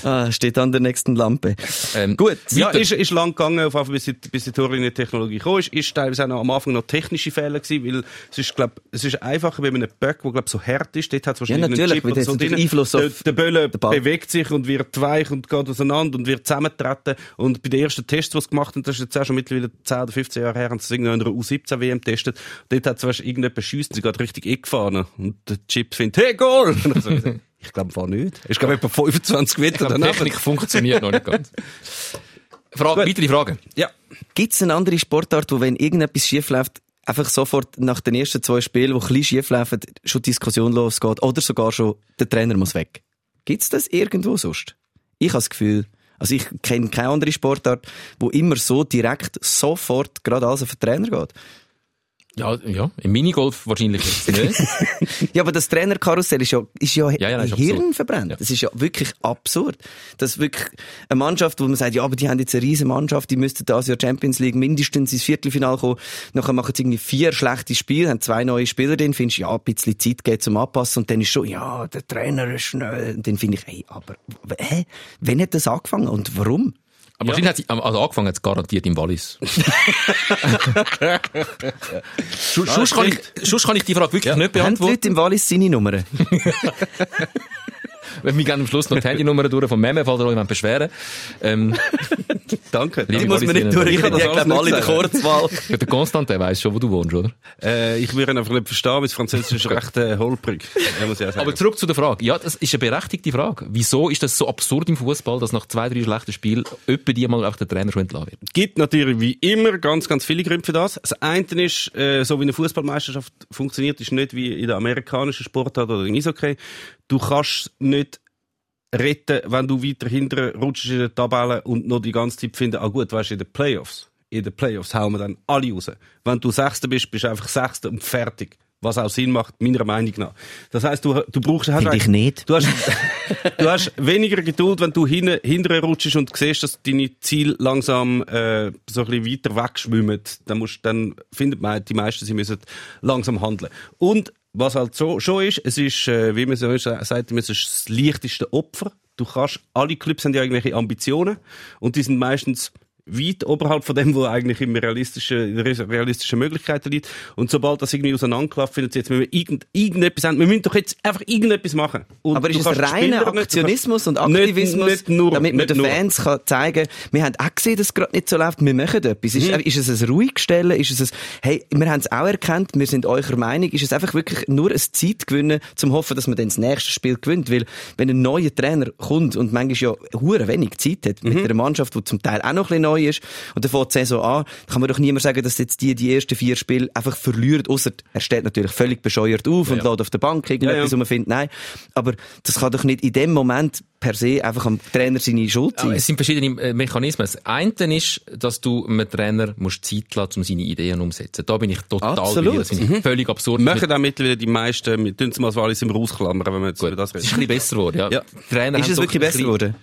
Ah, steht an der nächsten Lampe. Ähm, Gut. Ja, Weiter. ist, ist lang gegangen, auf Fall, bis die, bis die Torlinie-Technologie gekommen ist. Ist teilweise auch am Anfang noch technische Fehler gewesen, weil es ist, glaub, es ist einfacher bei einem Böck, der, glaub, so hart ist. Dort hat es wahrscheinlich natürlich, einen Chip so drin. Einfluss auf der, der Böller bewegt sich und wird weich und geht auseinander und wird zusammentreten. Und bei den ersten Tests, die sie gemacht haben, das ist jetzt auch schon mittlerweile 10 oder 15 Jahre her, haben sie es irgendwie in einer U17-WM getestet. Dort hat es weißt, irgendjemand schiessen, sie geht richtig eingefahren. Und der Chip findet, hey, Goal! Ich so Ich glaube, fahr nicht. Ist, glaube etwa 25 Meter Ich glaube, die daneben. Technik funktioniert noch nicht ganz. Frage, Gut. weitere Fragen. Ja. Gibt es eine andere Sportart, wo wenn irgendetwas schief läuft, einfach sofort nach den ersten zwei Spielen, die ein bisschen schief laufen, schon Diskussion losgeht oder sogar schon der Trainer muss weg? Gibt es das irgendwo sonst? Ich habe das Gefühl, also ich kenne keine andere Sportart, wo immer so direkt sofort gerade alles auf den Trainer geht. Ja, ja, im Minigolf wahrscheinlich jetzt nicht. Ja, aber das Trainerkarussell ist ja, ist ja, Ja, ja, das ist Hirn absurd. verbrannt. Ja. Das ist ja wirklich absurd. Das ist wirklich eine Mannschaft, wo man sagt, ja, aber die haben jetzt eine riesen Mannschaft, die müssten das Jahr Champions League mindestens ins Viertelfinale kommen. Nachher machen sie irgendwie vier schlechte Spiele, haben zwei neue Spieler drin, findest ja, ein bisschen Zeit geht zum Anpassen und dann ist schon, ja, der Trainer ist schnell. Und dann finde ich, hey, aber, hä? Wann hat das angefangen und warum? Aber wahrscheinlich hat sie, also angefangen hat es garantiert im Wallis. Sonst sonst kann ich, kann ich die Frage wirklich nicht Haben die beantworten. Leute im Wallis seine Nummern? Wir gehen am Schluss noch die Handynummer durch vom Meme, falls jemand beschweren ähm, Danke. Die muss man nicht die alles haben alle in der. Kurzwahl. Ja, der Konstantin weiss schon, wo du wohnst, oder? Äh, ich würde ihn einfach nicht verstehen, weil das Französisch ist recht äh, holprig. Ich. Aber zurück zu der Frage. Ja, das ist eine berechtigte Frage. Wieso ist das so absurd im Fußball, dass nach zwei, drei schlechten Spielen öppe die mal auch der Trainer schon entlassen wird? gibt natürlich wie immer ganz, ganz viele Gründe für das. Das eine ist, äh, so wie eine Fußballmeisterschaft funktioniert, ist nicht wie in der amerikanischen Sportart oder im Eishockey. Du kannst nicht retten, wenn du weiter hinten rutschst in der Tabelle und noch die ganze Zeit finden, ah gut, weißt du, in den Playoffs, in den Playoffs hauen wir dann alle raus. Wenn du Sechster bist, bist du einfach Sechster und fertig. Was auch Sinn macht, meiner Meinung nach. Das heisst, du, du brauchst... hast ich nicht. Du hast, du hast weniger Geduld, wenn du hinten, hinterher rutschst und siehst, dass deine Ziele langsam äh, so ein bisschen weiter wegschwimmen. Dann, musst, dann findet man, die meisten, sie müssen langsam handeln. Und was halt so schon ist, es ist, äh, wie man so sagt, es ist das leichteste Opfer. Du kannst, alle Clubs haben ja irgendwelche Ambitionen und die sind meistens weit oberhalb von dem, wo eigentlich immer realistische, realistische Möglichkeiten liegt. Und sobald das irgendwie auseinanderklafft, finden sie jetzt, wir müssen irgend, irgendetwas haben. Wir müssen doch jetzt einfach irgendetwas machen. Und Aber ist es reiner nicht- Aktionismus und Nicht- Aktivismus, nicht nur, damit man nicht den nur. Fans kann zeigen wir haben auch gesehen, dass es gerade nicht so läuft, wir machen etwas. Mhm. Ist, ist es ein Ruhigstellen? Ist es ein, hey, wir haben es auch erkannt, wir sind eurer Meinung? Ist es einfach wirklich nur ein Zeitgewinnen, zum hoffen, dass man dann das nächste Spiel gewinnt? Weil, wenn ein neuer Trainer kommt und manchmal ja hure wenig Zeit hat, Mhm. mit einer Mannschaft, die zum Teil auch noch ein bisschen neu ist. Und dann fängt die Saison an. Da kann man doch niemand sagen, dass jetzt die, die ersten vier Spiele einfach verlieren, außer er steht natürlich völlig bescheuert auf und Ja. lädt auf der Bank irgendetwas, Ja, ja. man findet, nein. Aber das kann doch nicht in dem Moment per se einfach am Trainer seine Schuld sein. Aber es sind verschiedene äh, Mechanismen. Das eine ist, dass du einem Trainer musst Zeit lassen, um seine Ideen umzusetzen. Da bin ich total Absolut. bei dir. Das finde ich völlig absurd. Machen auch mittlerweile die meisten, wir tun es mal so alles im Rausklammern, wenn wir jetzt über das Es ist ein bisschen besser geworden, ja. Ja. Trainer ist es wirklich besser bisschen- geworden?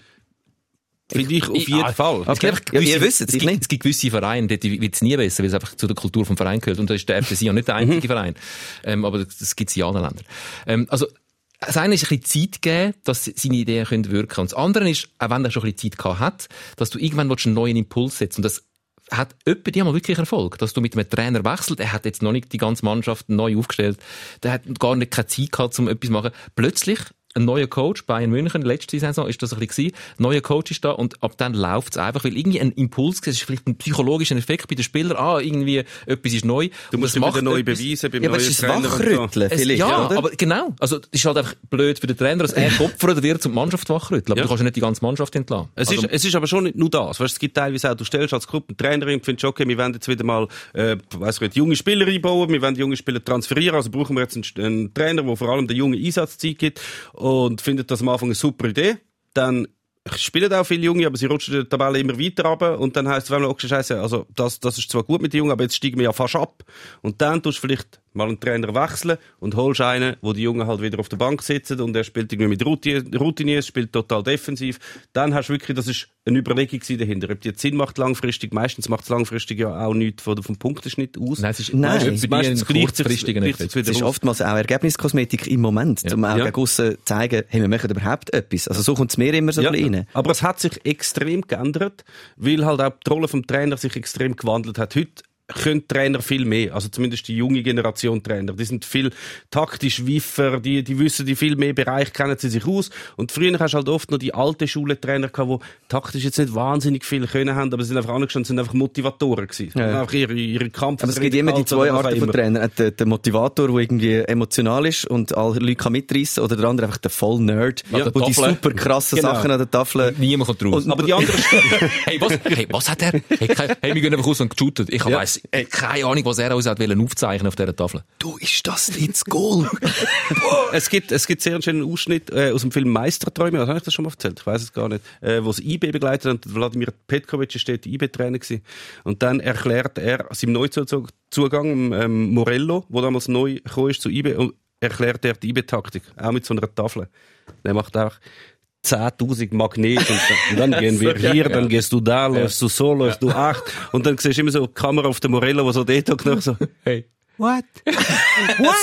Finde ich auf jeden Ja, Fall. Es gibt Okay. einfach Ja, gewisse, ihr wisst es, es, ich gibt, es gibt gewisse Vereine, dort wird es nie besser, weil es einfach zu der Kultur vom Verein gehört. Und da ist der FCC ja nicht der einzige Verein. Ähm, aber das, gibt es in allen Ländern. Ähm, also, das eine ist ein bisschen Zeit geben, dass seine Ideen können wirken Und das andere ist, auch wenn er schon ein bisschen Zeit gehabt hat, dass du irgendwann einen neuen Impuls setzt. Und das hat öppe die mal wirklich Erfolg, dass du mit einem Trainer wechselt. Er hat jetzt noch nicht die ganze Mannschaft neu aufgestellt. Der hat gar nicht keine Zeit gehabt, um etwas zu machen. Plötzlich ein neuer Coach, Bayern München, letzte Saison ist das ein bisschen gewesen. Neuer Coach ist da und ab dann läuft's einfach, weil irgendwie ein Impuls, es ist vielleicht ein psychologischer Effekt bei den Spielern, ah, irgendwie etwas ist neu. Du musst das wieder neu etwas. beweisen beim Ja, neuen Trainer so. Wachrütteln Es, vielleicht, ja, oder? aber genau. Also, es ist halt einfach blöd für den Trainer, dass er geopfert wird zum Mannschaft wachrütteln. Aber Ja. du kannst ja nicht die ganze Mannschaft entlassen. Es, also, ist, es ist aber schon nicht nur das. Weißt, es gibt teilweise auch, du stellst als Gruppentrainerin und findest, okay, wir wollen jetzt wieder mal, äh, weiss ich nicht, junge Spieler einbauen, wir wollen junge Spieler transferieren, also brauchen wir jetzt einen, einen Trainer, der vor allem der jungen Einsatzzeit gibt und findet das am Anfang eine super Idee. Dann spielen auch viele Junge, aber sie rutschen der Tabelle immer weiter runter und dann heisst es, wenn man, okay, scheiße, also das, das ist zwar gut mit den Jungen, aber jetzt steigen wir ja fast ab. Und dann tust du vielleicht mal einen Trainer wechseln und holst einen, wo die Jungen halt wieder auf der Bank sitzen und er spielt irgendwie mit Routine- Routiniers, spielt total defensiv. Dann hast du wirklich, das ist eine Überlegung dahinter. Ob die jetzt Sinn macht langfristig, meistens macht es langfristig ja auch nichts von, vom Punkteschnitt aus. nein, es ist Nein. meistens, Meistens gleicht Es ist oftmals auch Ergebniskosmetik im Moment, um auch Ja. gegen aussen zeigen, hey, wir machen überhaupt etwas. Also so kommt es mir immer so bisschen rein. Aber es hat sich extrem geändert, weil halt auch die Rolle vom Trainer sich extrem gewandelt hat. Heute können Trainer viel mehr, also zumindest die junge Generation Trainer. Die sind viel taktisch wiffer, die, die wissen die viel mehr Bereich, kennen sie sich aus. Und früher hast du halt oft noch die alte Schule Trainer gehabt, die taktisch jetzt nicht wahnsinnig viel können haben, aber sie sind einfach angestanden, sind einfach Motivatoren gewesen. Ja. Und Einfach ihre, ihre Kampf. Aber es gibt immer die zwei Arten von Trainer. Trainern. Der, der Motivator, der irgendwie emotional ist und alle Leute kann mitreißen oder der andere einfach der Voll-Nerd, Ja, der die super krassen Genau. Sachen an der Tafel... Niemand kommt raus. Und- Aber die andere hey, was, hey, was hat er? Hey, hey, wir gehen einfach raus und geshootet. Ich Ja. weiss, hey, keine Ahnung, was er uns hat wollen aufzeichnen auf dieser Tafel. Du, ist das nicht das Goal? es gibt, es gibt sehr einen schönen Ausschnitt äh, aus dem Film Meisterträume, also habe ich das schon mal erzählt? Ich weiß es gar nicht. Äh, wo es IB begleitet hat, und Wladimir Petkovic ist dort IB-Trainer gewesen. Und dann erklärt er seinem Neuzugang, ähm, Morello, wo damals neu gekommen ist zu IB, und erklärt er die IB-Taktik. Auch mit so einer Tafel. Der macht einfach 10.000 Magnet und, dann- und dann gehen wir hier, dann gehst du da, läufst du so, läufst du acht und dann siehst du immer so die Kamera auf den Morello, wo so dort noch so Hey. What?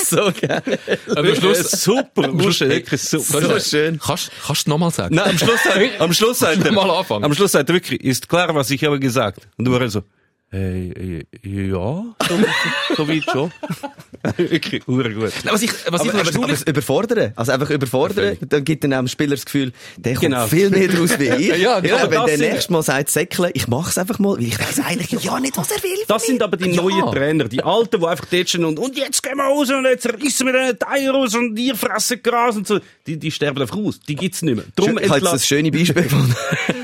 so geil. Aber am Schluss, super, am Schluss, hey, wirklich super. so schön. Kannst, kannst du nochmal sagen? Nein, am Schluss, sagt- am Schluss er, Mal anfangen. am Schluss sagt er wirklich, ist klar, was ich habe gesagt. Und du warst so, hey, äh, ja, so, so weit schon. wirklich, gut. Nein, was ich, was ich Aber, aber, aber das überfordern. Also einfach überfordern, dann gibt dann auch dem Spieler das Gefühl, der kommt Genau. viel mehr draus wie ich. Ja, genau, wenn das der nächstes Mal sagt, säckeln, ich mach's einfach mal, weil ich weiß eigentlich ja nicht, was er will. Das sind aber die Ja. neuen Trainer, die Alten, die einfach dort stehen und, und jetzt gehen wir raus und jetzt reissen wir den Teil raus und ihr fressen Gras und so. Die, die sterben einfach aus. Die gibt's nicht mehr. Drum, ich habe jetzt das schöne Beispiel gefunden.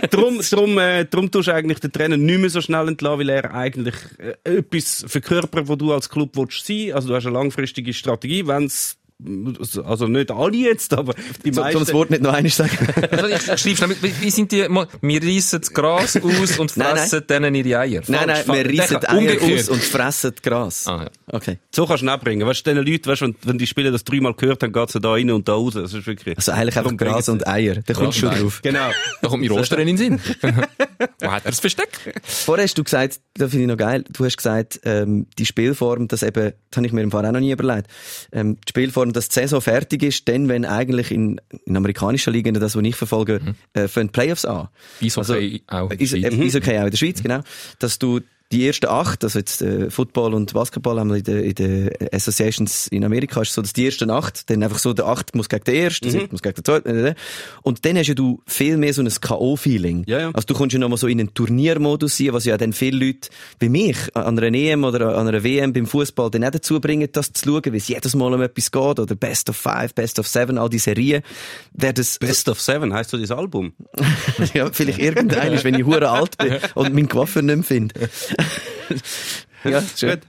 Drum, drum, äh, drum tust du eigentlich den Trainer nicht mehr so schnell entlassen, weil er eigentlich äh, etwas verkörpert, wo du als Club willst sein. Also du hast eine langfristige Strategie, wenn's also nicht alle jetzt, aber die So, meisten. das Wort nicht noch einmal sagen. Also ich schreibe schnell, mit, wie sind die, wir reissen das Gras aus und Nein, fressen denen ihre Eier. nein, nein, falsch. wir reissen Der- Eier umgekehrt. aus und fressen Gras. Ah, ja. Okay. So kannst du ihn abbringen. Weißt du, den Leuten, weißt wenn, wenn die Spieler das dreimal gehört haben, geht's ja da rein und da raus. Das ist wirklich. Also eigentlich einfach Gras bringen und Eier. Da kommst du schon nein. drauf. Genau. Da kommt mir Rosterin in den Sinn. Wo hat er das Versteck? Vorher hast du gesagt, das finde ich noch geil, du hast gesagt, ähm, die Spielform, das eben, das habe ich mir im Fall auch noch nie überlegt, ähm, die Spielform, dass die Saison fertig ist, dann, wenn eigentlich in, in amerikanischen Ligen, das, was ich verfolge, äh, fangen Playoffs an. Eishockey auch in der Is, Schweiz. äh, Eishockey auch in der Schweiz, genau. Dass du die ersten acht, also jetzt äh, Football und Basketball haben wir in den in der Associations in Amerika, ist so, dass die ersten acht, dann einfach so, der acht muss gegen den ersten, der siebte muss gegen den zweiten, äh, und dann hast ja du viel mehr so ein K.O.-Feeling. Ja, ja. Also du kommst ja nochmal so in einen Turniermodus sein, was ja dann viele Leute, wie mich, an einer EM oder an einer WM beim Fußball dann auch dazu bringen, das zu schauen, weil es jedes Mal um etwas geht, oder Best of Five, Best of Seven, all die Serien, wäre das, Best of Seven heisst so dieses Album. ja, vielleicht irgendein ist, wenn ich hure alt bin und meinen Coiffeur nicht mehr finde. Ja, schön.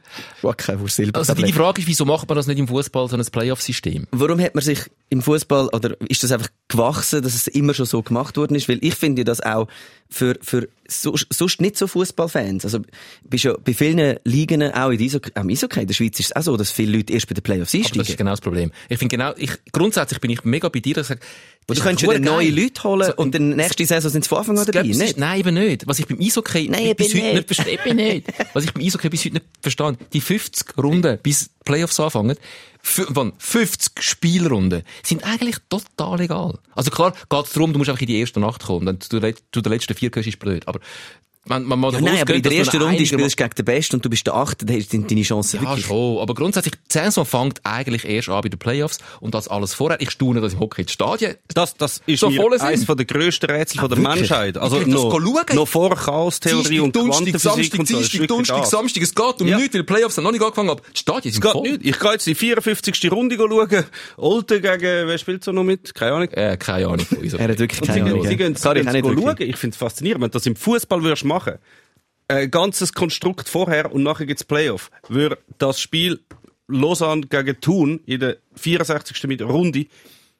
Wacke, wo Silber. Also die, die Frage ist, wieso macht man das nicht im Fußball, so ein Playoff-System? Warum hat man sich im Fußball oder ist das einfach gewachsen, dass es immer schon so gemacht worden ist? Weil ich finde das auch für, für so, sonst nicht so Fußballfans. Also, bist ja bei vielen Ligen, auch in Iso, am Eishockey in der Schweiz ist es auch so, dass viele Leute erst bei den Playoffs Aber das ist einsteigen. genau das Problem. Ich finde genau, ich, grundsätzlich bin ich mega bei dir, dass ich sage, das Du könntest dann neue. Leute holen So, und dann nächste Saison sind sie von Anfang an dabei, es ist- nicht? Nein, eben nicht. Was ich beim Eishockey Nein, bis heute nicht nicht. verstehe, nicht. Was ich beim Eishockey bis heute nicht verstehe, die 50 Runden, bis Playoffs anfangen? 50 Spielrunden, sind eigentlich total egal. Also klar, geht es darum, du musst einfach in die erste Nacht kommen, dann du den letzten vier gehst, ist blöd. Aber wenn man mal Ja, nein, aber in der ersten du Runde spielst du gegen den Besten und du bist der Achte, dann sind deine Chancen ja, wirklich... schon. Aber grundsätzlich, die Saison fängt eigentlich erst an bei den Playoffs und das alles vorher. Ich staune, dass im Hockey die Stadien Das, das ist So mir voll eines von der grössten Rätsel von der wirklich? Menschheit. Also Ich noch, schauen. noch vor Chaos-Theorie und Quantenphysik und so. Das. Samstag. Es geht um Ja. nichts, weil die Playoffs haben noch nicht angefangen, aber die Stadien Es sind geht voll. nicht. Ich gehe jetzt die 54. Runde schauen. Olten gegen, wer spielt so noch mit? Keine Ahnung. Äh, keine Ahnung. Er hat wirklich keine gehen- Ahnung. sie gehen, sie Sorry, gehen ich schauen. wirklich. Ich finde es faszinierend. Wenn du das im Fußball würdest machen, ein ganzes Konstrukt vorher und nachher gibt's Playoff, würde das Spiel Lausanne gegen Thun in der 64. mit Runde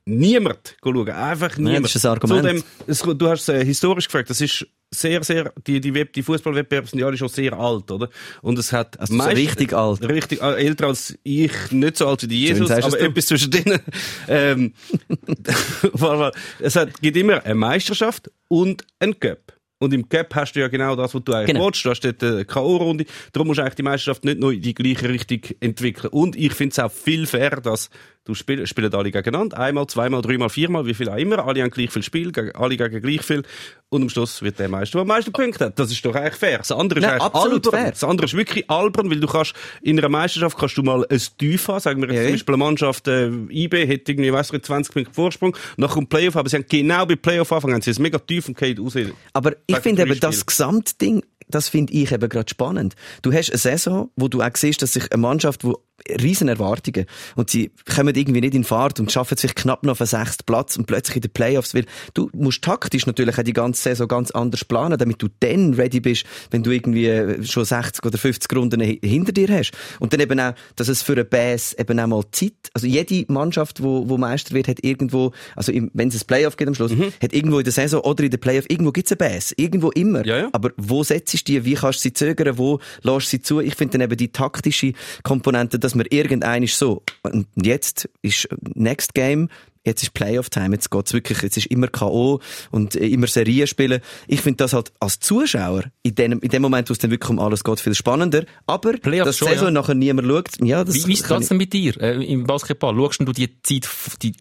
niemand schauen. Einfach niemand. das ist ein Argument. Zudem, es, du hast es äh, historisch gefragt, das ist sehr, sehr, die, die, Web, die Fußballwettbewerbe sind ja alle schon sehr alt, oder? Und es hat Also so richtig alt. Richtig, äh, älter als ich, nicht so alt wie die Jesus, aber es etwas zwischen denen. ähm, es hat, gibt immer eine Meisterschaft und ein Cup. Und im Cup hast du ja genau das, was du eigentlich Genau. willst. Du hast dort eine K.O.-Runde. Darum musst du eigentlich die Meisterschaft nicht nur in die gleiche Richtung entwickeln. Und ich finde es auch viel fair, dass du spiel, spielen alle gegeneinander. Einmal, zweimal, dreimal, viermal, wie viel auch immer. Alle haben gleich viel Spiel, alle gegen gleich viel. Und am Schluss wird der Meister, der am meisten Punkte hat. Das ist doch eigentlich fair. Das andere ist eigentlich absolut albern. fair. Das andere ist wirklich albern, weil du kannst, in einer Meisterschaft kannst du mal ein Tief haben. Sagen wir jetzt Ja, zum. Beispiel eine Mannschaft, äh, IB hat irgendwie, weiss ich, 20 Punkte Vorsprung. Nach dem Playoff, aber sie haben genau bei Playoff haben sie es mega tief und geht raus. Aber ich finde eben das. Gesamtding, das finde ich eben gerade spannend. Du hast eine Saison, wo du auch siehst, dass sich eine Mannschaft, wo riesen Erwartungen und sie kommen irgendwie nicht in Fahrt und schaffen sich knapp noch auf einen sechsten Platz und plötzlich in den Playoffs, weil du musst taktisch natürlich auch die ganze Saison ganz anders planen, damit du dann ready bist, wenn du irgendwie schon 60 oder 50 Runden hi- hinter dir hast. Und dann eben auch, dass es für einen Bass eben auch mal Zeit, also jede Mannschaft, wo, wo Meister wird, hat irgendwo, also im, wenn es ein Playoff geht am Schluss, hat irgendwo in der Saison oder in der Playoff, irgendwo gibt's einen Bass. Irgendwo immer. Ja, ja. Aber wo setzt du die? Wie kannst du sie zögern? Wo lässt du sie zu? Ich finde dann eben die taktische Komponente, dass man irgendein ist so. Und jetzt ist Next Game, jetzt ist Playoff-Time, jetzt geht's wirklich, jetzt ist immer K.O. und äh, immer Serien spielen. Ich finde das halt als Zuschauer, in dem, in dem Moment, wo es dann wirklich um alles geht, viel spannender. Aber, Playoffs dass schon, Saison ja. nachher niemand schaut, ja, das Wie, wie kann geht's denn mit dir äh, im Basketball? Schaust du die Zeit, die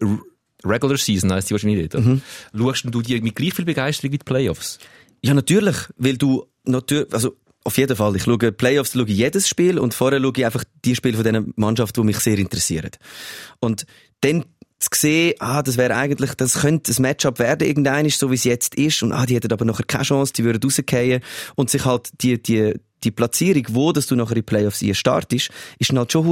Regular Season heisst die wahrscheinlich nicht, oder? Mhm. Schaust du die mit gleich viel Begeisterung wie die Playoffs? Ja, natürlich, weil du natürlich, also auf jeden Fall. Ich schaue Playoffs, schaue jedes Spiel und vorher schaue ich einfach die Spiele von dieser Mannschaft, die mich sehr interessieren. Und dann zu sehen, ah, das wäre eigentlich, das könnte ein Matchup werden, irgendein so wie es jetzt ist, und ah, die hätten aber nachher keine Chance, die würden rausgehen und sich halt die, die, die Platzierung, wo dass du nachher in Playoffs hier startest, ist halt schon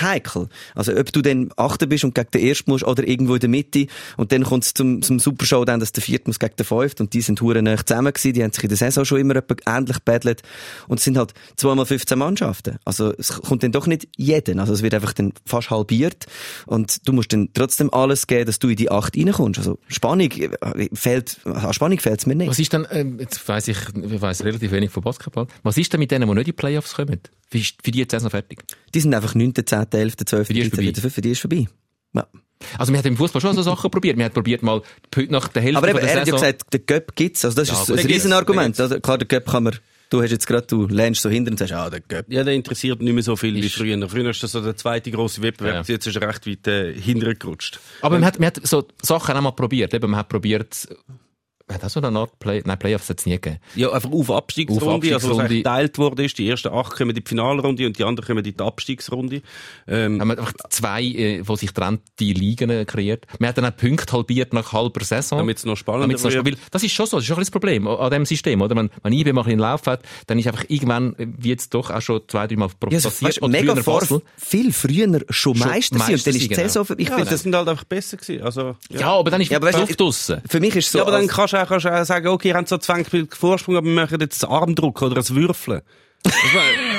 heikel. Also, ob du dann Achter bist und gegen den Ersten musst oder irgendwo in der Mitte und dann kommt es zum, zum Supershow dann, dass der Vierte muss gegen den Fünften und die sind hure nah zusammen gewesen, die haben sich in der Saison schon immer ähnlich battlet und es sind halt zweimal 15 Mannschaften. Also, es kommt dann doch nicht jeden. Also, es wird einfach dann fast halbiert und du musst dann trotzdem alles geben, dass du in die Acht reinkommst. Also, Spannung äh, fehlt, an Spannung fehlt es mir nicht. Was ist dann, ähm, jetzt weiss ich, ich weiss relativ wenig von Basketball. Was ist denn mit denen, die nicht in die Playoffs kommen? Für, für die jetzt erst noch fertig? Die sind einfach 9., 10., 11., 12., die ist 13., vorbei. 14., für die ist vorbei. Ja. Also, wir haben im Fußball schon so Sachen probiert. Wir haben probiert mal, heute nach der Hälfte Aber eben, der er hat ja gesagt, den Göpp gibt's. Also das Ja, ist ein gibt's, Riesenargument. Also, klar, den Göpp kann man, du hast jetzt gerade, du lehnst so hinter und sagst, ah, der Göpp. Ja, der interessiert nicht mehr so viel wie Ist- früher. Früher ist das so der zweite grosse Wettbewerb. Ja. Jetzt ist er recht weit äh, hintergerutscht. Aber man hat, man hat so Sachen auch mal probiert. Eben, man hat probiert, hat so eine Art Play, nein, Playoffs hat es nie gegeben. Ja, einfach auf Abstiegsrunde, Auf also was Abstiegsrunde. eigentlich geteilt wurde, ist, die ersten acht kommen in die Finalrunde und die anderen kommen in die Abstiegsrunde. Ähm, Haben wir einfach zwei, äh, wo sich trennt, die Ligen äh, kreiert. Man hat dann auch Punkte halbiert nach halber Saison. Damit es noch spannender Damit's noch wird. stabil- Das ist schon so, das ist schon ein bisschen das Problem an dem System, oder? Wenn, wenn IB mal ein bisschen Lauf hat, dann ist einfach irgendwann, äh, wie jetzt doch auch schon zwei, drei Mal Ja, so, passiert, weißt, oder mega früher vor, Basel. viel früher schon Schon Meister sind und dann ist die Meister sind, Saison, ich ja, finde das sind halt einfach besser gewesen. Also, ja. Ja, aber dann ist Ja, aber weißt draussen. Für mich ist so, Ja, aber dann kannst du auch, sagen, okay, ihr habt so 20 Punkte Vorsprung, aber wir machen jetzt einen Armdruck oder ein Würfeln.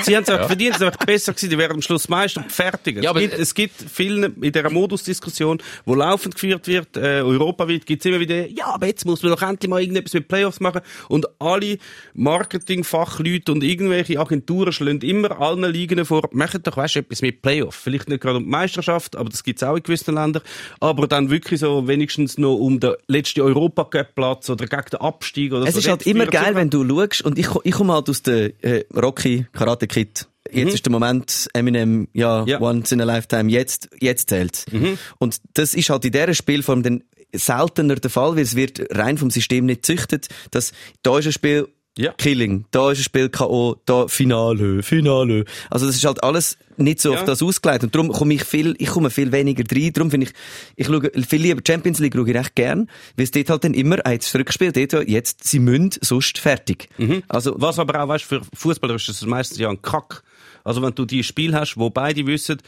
Sie haben es einfach verdient, es einfach besser gewesen, die wären am Schluss Meister und fertig. Es, Ja, aber- gibt, es gibt vielen in dieser Modusdiskussion, wo laufend geführt wird, äh, europaweit, gibt es immer wieder, ja, aber jetzt muss man doch endlich mal irgendetwas mit Playoffs machen. Und alle Marketingfachleute und irgendwelche Agenturen schlagen immer allen Ligen vor, machen doch, weißt du, etwas mit Playoffs. Vielleicht nicht gerade um die Meisterschaft, aber das gibt es auch in gewissen Ländern. Aber dann wirklich so wenigstens noch um den letzten Europacup-Platz oder gegen den Abstieg oder Es so. ist halt immer geil, es wenn du schaust, und ich, ich komme halt aus der äh, Rocky Karate Kid. Jetzt ist der Moment, Eminem, ja, Ja. once in a lifetime, jetzt, jetzt zählt. Und das ist halt in dieser Spielform dann seltener der Fall, weil es wird rein vom System nicht züchtet, dass da ist ein Spiel Ja. Killing, da ist ein Spiel K.O., da Finale, Finale. Also das ist halt alles nicht so Ja. auf das ausgelegt. Und darum komme ich viel, ich komme viel weniger rein. Darum finde ich, ich schaue viel lieber Champions League schaue ich recht gern, weil es dort halt dann immer, ah, jetzt Rückspiel, dort, ja, jetzt, sie müssen, sonst fertig. Also, Was aber auch, weißt, für Fußballer ist das meistens ja ein Kack. Also wenn du die Spiel hast, wo beide wissen,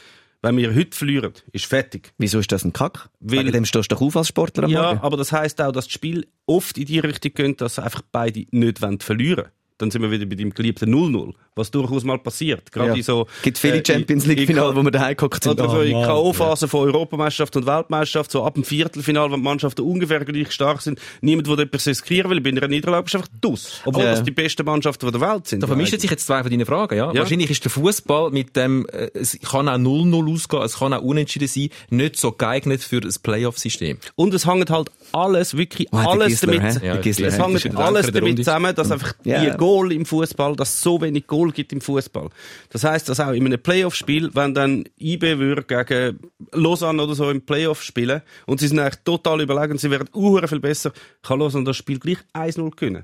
wenn wir heute verlieren, ist fertig. wieso ist das ein Kack? Weil- Wegen dem stehst du doch auf als Sportler am Ja, Morgen. aber das heißt auch, dass das Spiel oft in die Richtung geht, dass einfach beide nicht wollen verlieren Dann sind wir wieder bei dem geliebten 0-0, was durchaus mal passiert. Gerade Ja. in so, gibt viele äh, Champions in- League Finale, in- wo wir daheim geguckt sind. Oder so in Ah, Mann. K.O.-Phase von Europameisterschaft und Weltmeisterschaft, so ab dem Viertelfinale, wenn die Mannschaften ungefähr gleich stark sind, niemand will etwas riskieren, weil bei einer Niederlage bist du einfach dus. Obwohl Ja. das die besten Mannschaften der Welt sind. Da vermischen sich jetzt zwei von deinen Fragen, ja? Ja. Wahrscheinlich ist der Fußball mit dem, äh, es kann auch 0-0 ausgehen, es kann auch unentschieden sein, nicht so geeignet für das Playoff-System. Und es hängt halt alles, wirklich der alles Gisler, damit? Der Ja, Gisler, es ist hängt der alles der damit zusammen, dass einfach Ja. die Goal im Fußball, dass so wenig Goal gibt im Fußball. Das heißt, dass auch in einem Playoff-Spiel, wenn dann IB würde gegen Lausanne oder so im Playoff spielen und sie sind eigentlich total überlegen, sie werden uhr viel besser, kann Lausanne das Spiel gleich 1-0 gewinnen.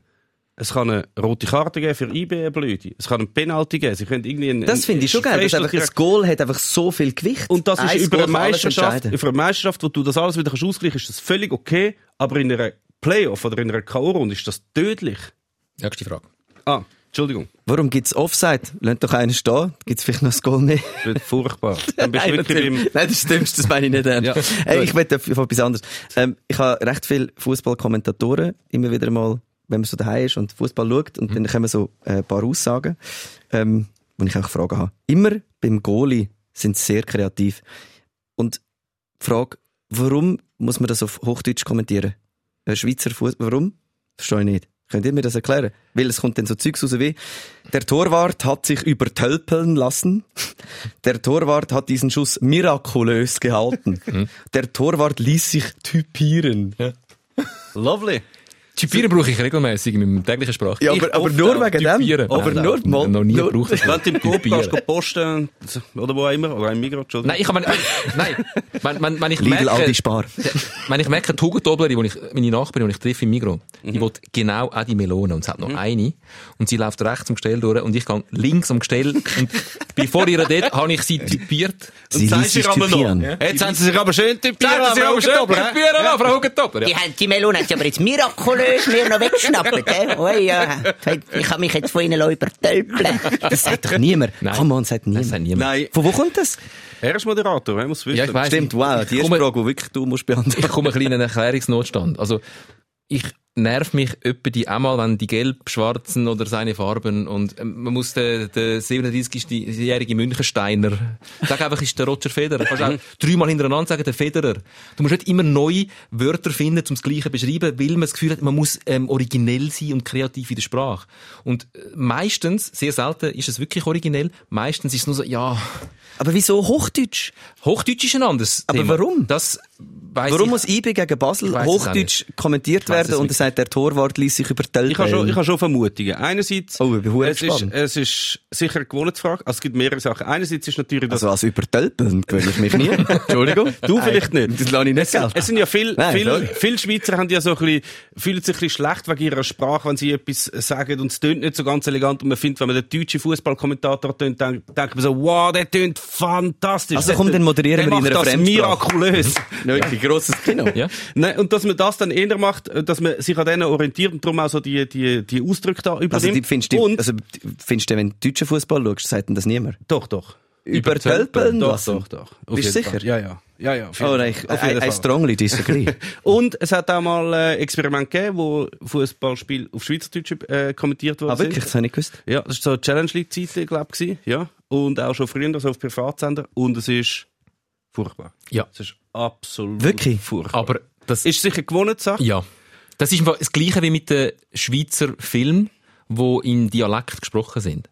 Es kann eine rote Karte geben für IB, eine blöde. Es kann einen Penalty geben. Sie können irgendwie einen, Das finde ich schon geil. dass einfach, das Goal hat einfach so viel Gewicht. und das ist Ein über Goal eine Meisterschaft, über eine Meisterschaft, wo du das alles wieder kannst ausgleichen, ist das völlig okay. Aber in einer Playoff oder in einer K.O.-Runde ist das tödlich. Nächste Frage. Ah, Entschuldigung. Warum gibt's Offside? Lasst doch einen stehen. Gibt's vielleicht noch das Goal mehr? Das wird furchtbar. Dann bist du Nein, wirklich beim, Nein, das stimmt, das meine ich nicht ernst. Ja. Ey, ich möchte auf etwas anderes. Ähm, ich habe recht viele Fußballkommentatoren immer wieder mal, wenn man so daheim ist und Fußball schaut, und dann kommen so äh, ein paar Aussagen, ähm, wo ich auch Fragen habe. Immer beim Goalie sind sie sehr kreativ. Und die Frage, warum muss man das auf Hochdeutsch kommentieren? Ein Schweizer Fußball, warum? Verstehe ich nicht. Könnt ihr mir das erklären? Weil es kommt dann so Zeugs raus wie, der Torwart hat sich übertölpeln lassen. Der Torwart hat diesen Schuss mirakulös gehalten. Der Torwart ließ sich typieren. lovely. Typieren brauche ich regelmäßig in meinem täglichen Sprach. Ja, aber, aber nur wegen dem. Typieren. Aber Nein, nur nein, mal. Noch nie nur- gebraucht. Wenn du im Coop gehst, posten, oder wo auch immer, oder im Migros, Entschuldigung. Nein, ich äh, nein, wenn, wenn, wenn ich Lidl, merke, Spar. wenn ich merke, die Hugendoblerin, die ich, meine Nachbarin, die ich treffe im Migros, Mhm. die will genau auch die Melone. Und es hat noch eine. Und sie läuft rechts am Gestell durch und ich gehe links am Gestell. Und bevor ihr dort, habe ich sie typiert. Sie ließ sich typieren. Jetzt haben sie sich aber schön typiert. Sie aber Frau Hugendobler. Die, haben, die Melone sie aber jetzt mirakulös mir noch weggeschnappt. hä? Oh ja, ich habe mich jetzt von ihnen übertölpeln. Das sagt doch niemand. Nein. Come on, sagt niemand. Das sagt niemand. Nein, Von wo kommt das? er ist Moderator, er muss wissen. Ja, ich weiss. Stimmt, wow. Die erste Komm, Frage, die wirklich du musst beantworten. Ich komme ein bisschen in einen Erklärungsnotstand. Also, ich nerv mich öppe die einmal, wenn die gelb, schwarzen oder seine Farben und ähm, man muss den, den 37-jährigen Münchensteiner sag einfach, ist der Roger Federer. Kannst auch dreimal hintereinander sagen, der Federer. Du musst nicht immer neue Wörter finden, um das Gleiche zu beschreiben, weil man das Gefühl hat, man muss ähm, originell sein und kreativ in der Sprache. Und äh, meistens, sehr selten, ist es wirklich originell. Meistens ist es nur so, ja, Aber wieso Hochdeutsch? Hochdeutsch ist ein anderes Aber Thema. warum? Das Warum ich. muss IB gegen Basel Hochdeutsch kommentiert werden und er gesagt, der Torwart ließ sich übertölpeln. Ich habe schon, ich habe schon Vermutungen. Einerseits, Oh, ich bin verdammt es, ist, es ist sicher eine Gewohnheitsfrage. Also es gibt mehrere Sachen. Einerseits ist natürlich das, Also als übertölpeln gewöhne ich mich nie. Entschuldigung. du vielleicht nicht. Das lasse ich nicht Es, es sind ja viele, Nein, viele, Schweizer haben ja so ein bisschen, fühlen sich ein bisschen schlecht wegen ihrer Sprache, wenn sie etwas sagen und es tönt nicht so ganz elegant und man findet, wenn man den deutschen Fußballkommentator tönt, dann denkt man so, wow, der tönt fantastisch. Also komm, dann moderieren der wir in einer das Fremdsprache. mirakulös. Wirklich grosses Kino. Ja. Nein, und dass man das dann eher macht, äh, dass man sich an denen orientiert und darum auch so die, die, die Ausdrücke da übernimmt. Also, die findest du, und, also, findest du, wenn du deutschen Fußball schaust, sagt denn das niemand? doch, doch. Übertölpeln Doch, lassen? doch, doch. Auf Bist du sicher? Fall. Ja, ja. Ja, ja. auf jeden Oh nein, ich, Auf I, jeden I Fall. strongly disagree. Und es hat auch mal äh, Experiment gegeben, wo Fußballspiel auf Schweizerdeutsch äh, kommentiert worden ah, wirklich? Das habe ich nicht gewusst. Ja, das war so Challenge League Zeit, glaube ich, ja. Und auch schon früher so auf Privatsender. Und es ist furchtbar. Ja. Es ist absolut Wirklich? furchtbar. Aber das ist sicher gewonnen, Sache. Ja. Das ist das Gleiche wie mit den Schweizer Filmen, die in Dialekt gesprochen sind.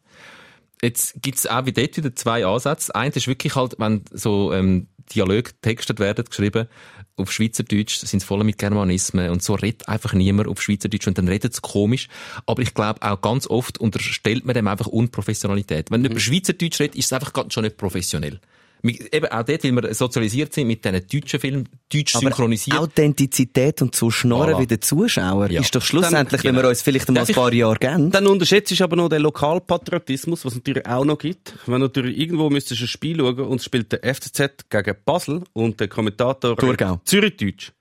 Jetzt gibt's auch wie dort wieder zwei Ansätze. Eins ist wirklich halt, wenn so ähm, Dialoge textet werden, geschrieben, auf Schweizerdeutsch sind es voll mit Germanismen und so redet einfach niemand auf Schweizerdeutsch und dann redet es komisch. Aber ich glaube auch ganz oft unterstellt man dem einfach Unprofessionalität. Wenn man über Schweizerdeutsch redet, ist es einfach ganz schon nicht professionell. Eben auch dort, weil wir sozialisiert sind mit diesen deutschen Filmen, deutsch Aber synchronisiert. Authentizität und so schnorren Voilà. wie der Zuschauer Ja. ist doch schlussendlich, Dann- wenn wir uns vielleicht einmal Darf ein ich- paar Jahre geben. Dann unterschätzt du aber noch den Lokalpatriotismus, was es natürlich auch noch gibt. Wenn natürlich irgendwo müsstest du ein Spiel schauen und es spielt der FCZ gegen Basel und der Kommentator Thurgau. Zürichdeutsch.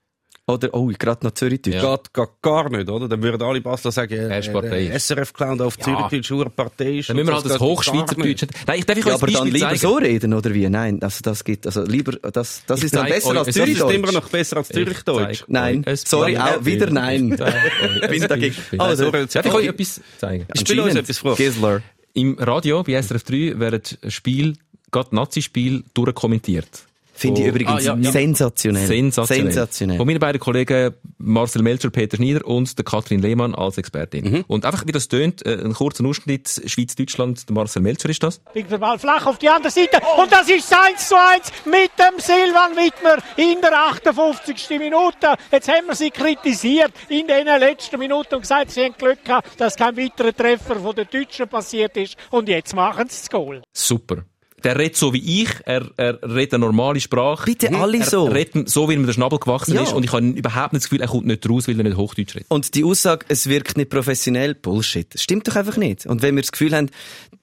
Oder, oh, gerade noch Zürichdeutsch. Geht, geht gar nicht, oder? Dann würden alle Basler sagen, äh, der SRF-Clown auf Ja. Zürichdeutsch, eine Partei ist. Dann müssen wir halt das Hochschweizerdeutsch. Nein, ich darf ich Ja, euch aber dann lieber zeigen. so reden, oder wie? Nein, also das gibt, also lieber, das, das Ich ist dann besser euch- als das Das ist Zürichdeutsch. immer noch besser als Zürichdeutsch. Nein, euch ein sorry, auch wieder nein. Ich euch bin dagegen. Also, Darf ich euch etwas zeigen? Spiel uns etwas vor. Gisler. Im Radio, bei SRF 3, werden Spiel, gerade Nazi-Spiel, durchkommentiert. Finde ich Oh, übrigens ah, ja, ja. sensationell. Sensationell. Sensationell. Von meinen beiden Kollegen Marcel Melcher, Peter Schneider und der Katrin Lehmann als Expertin. Mhm. Und einfach, wie das tönt, äh, ein kurzer Ausschnitt, Schweiz-Deutschland, der Marcel Melcher ist das. Bringt der Ball flach auf die andere Seite. Und das ist 1 zu 1 mit dem Silvan Wittmer in der 58. Minute. Jetzt haben wir sie kritisiert in den letzten Minuten und gesagt, sie haben Glück gehabt, dass kein weiterer Treffer von den Deutschen passiert ist. Und jetzt machen sie das Goal. Super. Der redet so wie ich, er, er redet eine normale Sprache. Bitte alle er so. Er redet so, wie ihm der Schnabel gewachsen Ja. ist. Und ich habe überhaupt nicht das Gefühl, er kommt nicht raus, weil er nicht Hochdeutsch redet. Und die Aussage, es wirkt nicht professionell, Bullshit. Das stimmt doch einfach nicht. Und wenn wir das Gefühl haben,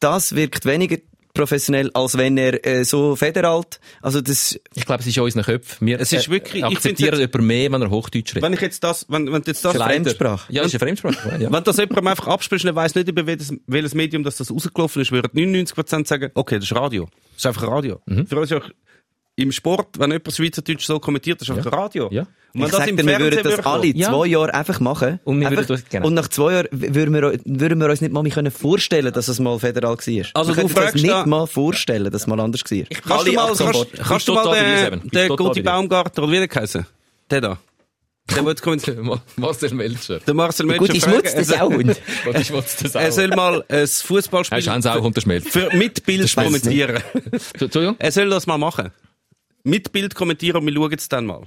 das wirkt weniger professionell, als wenn er äh, so federalt, also das, Ich glaube, es ist in unseren Köpfen. Wir Es ist äh, wirklich- ich akzeptieren jemanden mehr, wenn er Hochdeutsch redet. Wenn ich jetzt das, wenn, wenn du jetzt das, Eine Fremdsprache. Ja, ist eine Fremdsprache. Ja. wenn das jemandem einfach und er weiss nicht, über welches, welches Medium das, das rausgelaufen ist, würden 99% sagen, okay, das ist Radio. Das ist einfach Radio. Mhm. Für uns ist auch im Sport, wenn jemand Schweizerdeutsch so kommentiert, das ist einfach Radio. Ja. Und ich dir, wir würden das alle Ja. zwei Jahre einfach machen. Und wir einfach, würden das- genau. und nach zwei Jahren würden wir, würden wir uns nicht mal mehr können vorstellen, dass es mal federal war. Also wir du können uns fragst nicht da- mal vorstellen, dass es mal anders war. Kannst du Alle mal, kannst, kannst du mal den, den bei dir. Baumgartner, oder wie der heißen? Der da. Der, wird kommentieren. Ma- Marcel Melcher. Der Marcel Melcher Gut, ich fragen, schmutz er das auch. Ist das Er soll mal ein Er Fußballspiel ist Hans auch und der Schmelz. für mit Bild weiss ich kommentieren. Entschuldigung? Er soll das mal machen. Mit Bild kommentieren und wir schauen es dann mal.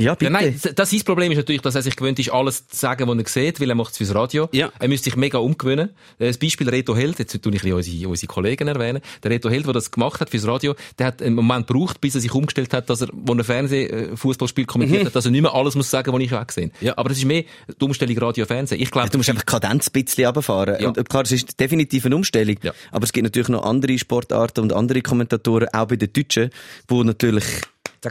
Ja, bitte. Ja, nein, das- sein Problem ist natürlich, dass er sich gewöhnt ist, alles zu sagen, was er sieht, weil er macht es fürs Radio. Ja. Er müsste sich mega umgewöhnen. Äh, Das Beispiel Reto Held, jetzt tue ich ein unsere, unsere Kollegen erwähnen. Der Reto Held, der das gemacht hat fürs Radio, der hat einen Moment gebraucht, bis er sich umgestellt hat, dass er, wo er Fernseh-Fußballspiel kommentiert hat, dass er nicht mehr alles muss sagen, was ich auch gesehen. Mhm. Ja. Aber das ist mehr die Umstellung Radio-Fernsehen. Ich glaube, Du musst einfach die Kadenz ein bisschen runterfahren. Ja. Und äh, klar, es ist definitiv eine Umstellung. Ja. Aber es gibt natürlich noch andere Sportarten und andere Kommentatoren, auch bei den Deutschen, wo natürlich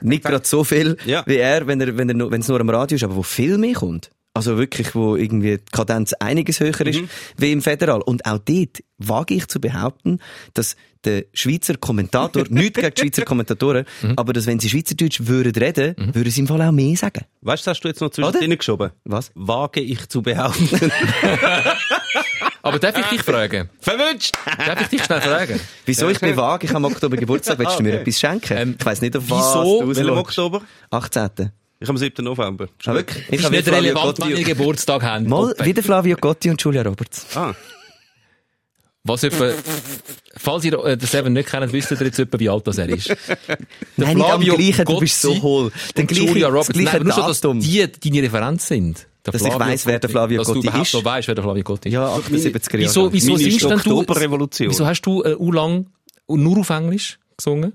nicht gerade so viel Ja. wie er, wenn er, wenn er nur, wenn es nur am Radio ist, aber wo viel mehr kommt. Also wirklich, wo irgendwie die Kadenz einiges höher ist, wie im Federal. Und auch dort wage ich zu behaupten, dass der Schweizer Kommentator, nicht gegen die Schweizer Kommentatoren, aber dass wenn sie Schweizerdeutsch würden reden, würden sie im Fall auch mehr sagen. Weißt du, hast du jetzt noch Oder? zwischendrin geschoben? Was? Wage ich zu behaupten. aber darf ich dich fragen? Verwünscht! Darf ich dich schnell fragen? Wieso? Ich bin vage. Ich habe am Oktober Geburtstag. Willst du mir Okay. etwas schenken? Ähm, ich weiss nicht, auf wieso? was du Welchem rausschaust. Oktober? 18. Ich habe am 7. November. Ah, wirklich? Ich Ist habe nicht Flavio relevant, wenn Gotti- ihr Geburtstag habt. Mal Open. wieder Flavio Gotti und Julia Roberts. Ah. Was etwa, falls ihr äh, den Seven nicht kennt, wisst ihr jetzt etwa, wie alt das er ist. Der Nein, nicht am Flavio gleichen, du bist so hohl. Der und gleiche- Julia das Roberts. gleiche Nein, nur schon, dass die deine Referenz sind. Der Dass ich weiss, wer der Flavio Dass Gotti du überhaupt ist. noch weißt, wer der Flavio Gotti ist. Ja, 78er Jahre. Wieso, wieso ist singst denn du, Oktoberrevolution. wieso hast du äh, u lang nur auf Englisch gesungen?